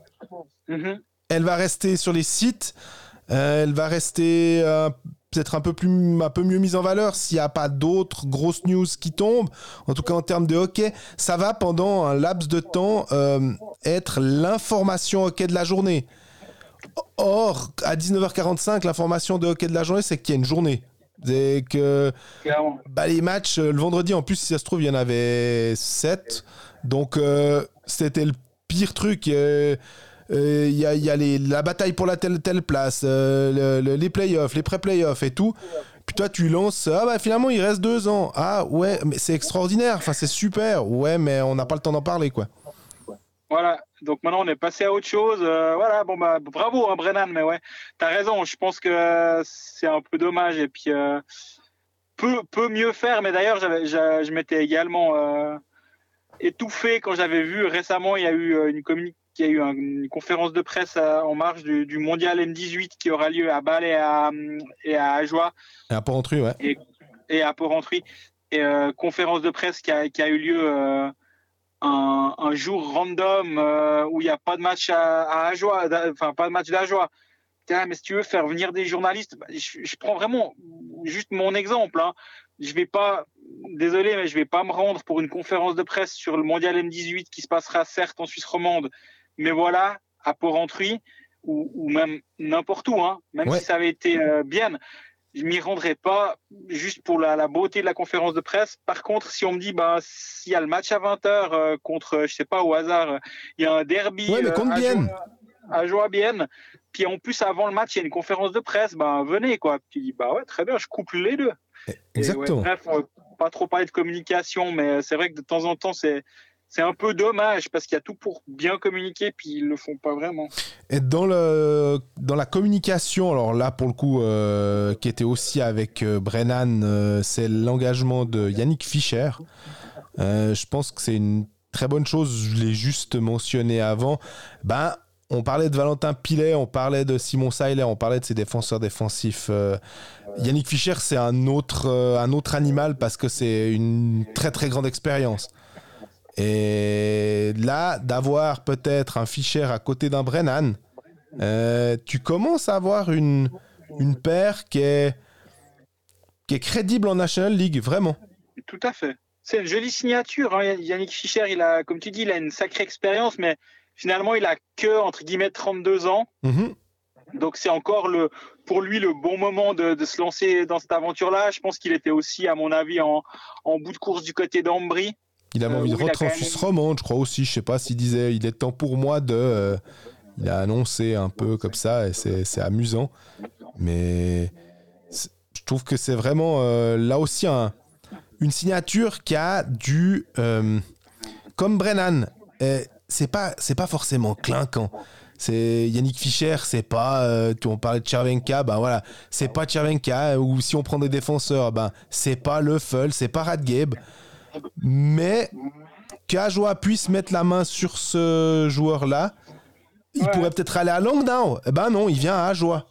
Mhm. Elle va rester sur les sites, euh, elle va rester euh, peut-être un peu plus un peu mieux mise en valeur s'il n'y a pas d'autres grosses news qui tombent. En tout cas en termes de hockey, ça va pendant un laps de temps euh, être l'information hockey de la journée. Or, à 19h45, l'information de hockey de la journée, c'est qu'il y a une journée. C'est que bah, les matchs, euh, le vendredi, en plus, si ça se trouve, il y en avait 7. Donc, euh, c'était le pire truc. euh, euh, Il y a, il y a la bataille pour la telle place, euh, le- le- les playoffs, les pré-playoffs et tout. Puis toi, tu lances, ah bah finalement, il reste deux ans. Ah ouais, mais c'est extraordinaire, enfin, c'est super. Ouais, mais on n'a pas le temps d'en parler, quoi. Voilà. Donc maintenant, on est passé à autre chose. Euh, voilà. Bon, bah, bravo, hein, Brennan. Mais ouais, t'as raison. Je pense que euh, c'est un peu dommage. Et puis, euh, peut, peut mieux faire. Mais d'ailleurs, je m'étais également euh, étouffé quand j'avais vu récemment, il y a eu euh, une communi- il y a eu un- une conférence de presse euh, en marge du, du mondial M18 qui aura lieu à Bâle et à, et à Ajoie. Et un Porrentruy, ouais. et à Porrentruy. Et euh, conférence de presse qui a, qui a eu lieu euh, un, un jour random euh, où il n'y a pas de match à, à Ajoie, enfin pas de match d'Ajoie. Tiens, mais si tu veux faire venir des journalistes, bah, je, je prends vraiment juste mon exemple. Hein. Je vais pas, désolé, mais je vais pas me rendre pour une conférence de presse sur le mondial M18 qui se passera certes en Suisse romande, mais voilà, à Porrentruy ou, ou même n'importe où, hein, même Ouais. si ça avait été euh, bien je m'y rendrai pas juste pour la, la beauté de la conférence de presse. Par contre, si on me dit, bah, s'il y a le match à 20h contre, je sais pas, au hasard, euh, il y a un derby Ouais, mais euh, à. Joie- à puis en plus, avant le match, il y a une conférence de presse, ben, venez, quoi. Tu dis, bah ouais, très bien, je couple les deux. Et ouais, Exactement. bref, on va pas trop parler de communication, mais c'est vrai que de temps en temps, c'est, c'est un peu dommage parce qu'il y a tout pour bien communiquer, puis ils le font pas vraiment. Et dans, le, dans la communication, alors là, pour le coup, euh, qui était aussi avec euh, Brennan, euh, c'est l'engagement de Yannick Fischer. Je pense que c'est une très bonne chose. Je l'ai juste mentionné avant. Ben, on parlait de Valentin Pilet, on parlait de Simon Seiler, on parlait de ses défenseurs défensifs. Yannick Fischer, c'est un autre, un autre animal parce que c'est une très très grande expérience. Et là, d'avoir peut-être un Fischer à côté d'un Brennan, euh, tu commences à avoir une, une paire qui est, qui est crédible en National League, vraiment. Tout à fait. C'est une jolie signature. hein. Yannick Fischer, il a, comme tu dis, il a une sacrée expérience, mais finalement, il a que, entre guillemets, 32 ans. Mhm. Donc, c'est encore le, pour lui le bon moment de, de se lancer dans cette aventure-là. Je pense qu'il était aussi, à mon avis, en, en bout de course du côté d'Ambry. Il avait Euh, envie de rentrer en Suisse romande, je crois aussi. Je sais pas s'il disait il est temps pour moi de. euh, il a annoncé un peu comme ça et c'est c'est amusant. Mais je trouve que c'est vraiment euh, là aussi un- une signature qui a du. euh, comme Brennan, c'est pas, c'est pas forcément clinquant. C'est Yannick Fischer, c'est pas. euh, on parlait de Chervenka, ben voilà, c'est pas Chervenka. Ou si on prend des défenseurs, ben c'est pas Le Feul, c'est pas Radgeb. Mais qu'Ajoa puisse mettre la main sur ce joueur-là, il Ouais. pourrait peut-être aller à Langnau. Eh ben non, il vient à Ajoa.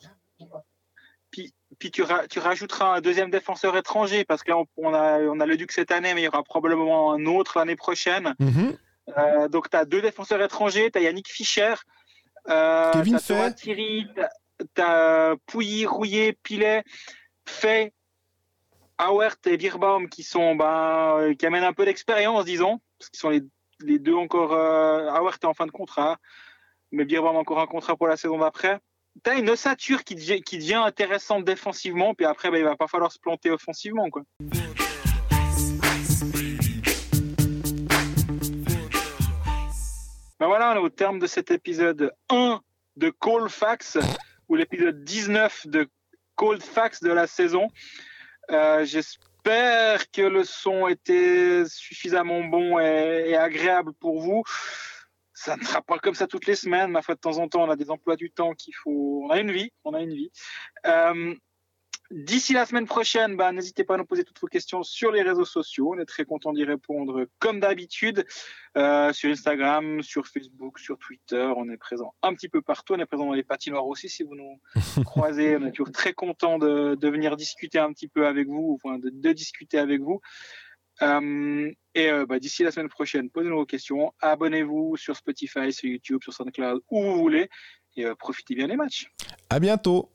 Puis tu, ra- tu rajouteras un deuxième défenseur étranger, parce que là, on, a, on a le Duc cette année, mais il y aura probablement un autre l'année prochaine. Mhm. Euh, donc, tu as deux défenseurs étrangers. Tu as Yannick Fischer. Euh, Kevin Fay. Thierry. Tu as Pouilly, Rouillet, Pilet, Fay, Auert et Birbaum qui, sont, ben, euh, qui amènent un peu d'expérience, disons. Parce qu'ils sont les, deux encore. Euh, est en fin de contrat. Mais Birbaum encore un contrat pour la saison d'après. Tu as une ossature qui devient, intéressante défensivement. Puis après, ben, il va pas falloir se planter offensivement. Quoi. Ben voilà, on est au terme de cet épisode 1 de Colfax, ou l'épisode 19 de Coldfax de la saison. Euh, J'espère que le son était suffisamment bon et, agréable pour vous. Ça ne sera pas comme ça toutes les semaines. Ma foi, de temps en temps, on a des emplois du temps qu'il faut. On a une vie, on a une vie. Euh, D'ici la semaine prochaine, bah, n'hésitez pas à nous poser toutes vos questions sur les réseaux sociaux. On est très content d'y répondre comme d'habitude. Euh, sur Instagram, sur Facebook, sur Twitter. On est présent un petit peu partout. On est présent dans les patinoires aussi si vous nous *laughs* croisez. On est toujours très content de, de venir discuter un petit peu avec vous, enfin de, de discuter avec vous. Euh, et euh, bah, d'ici la semaine prochaine, posez-nous vos questions. Abonnez-vous sur Spotify, sur YouTube, sur SoundCloud, où vous voulez. Et profitez bien des matchs. À bientôt.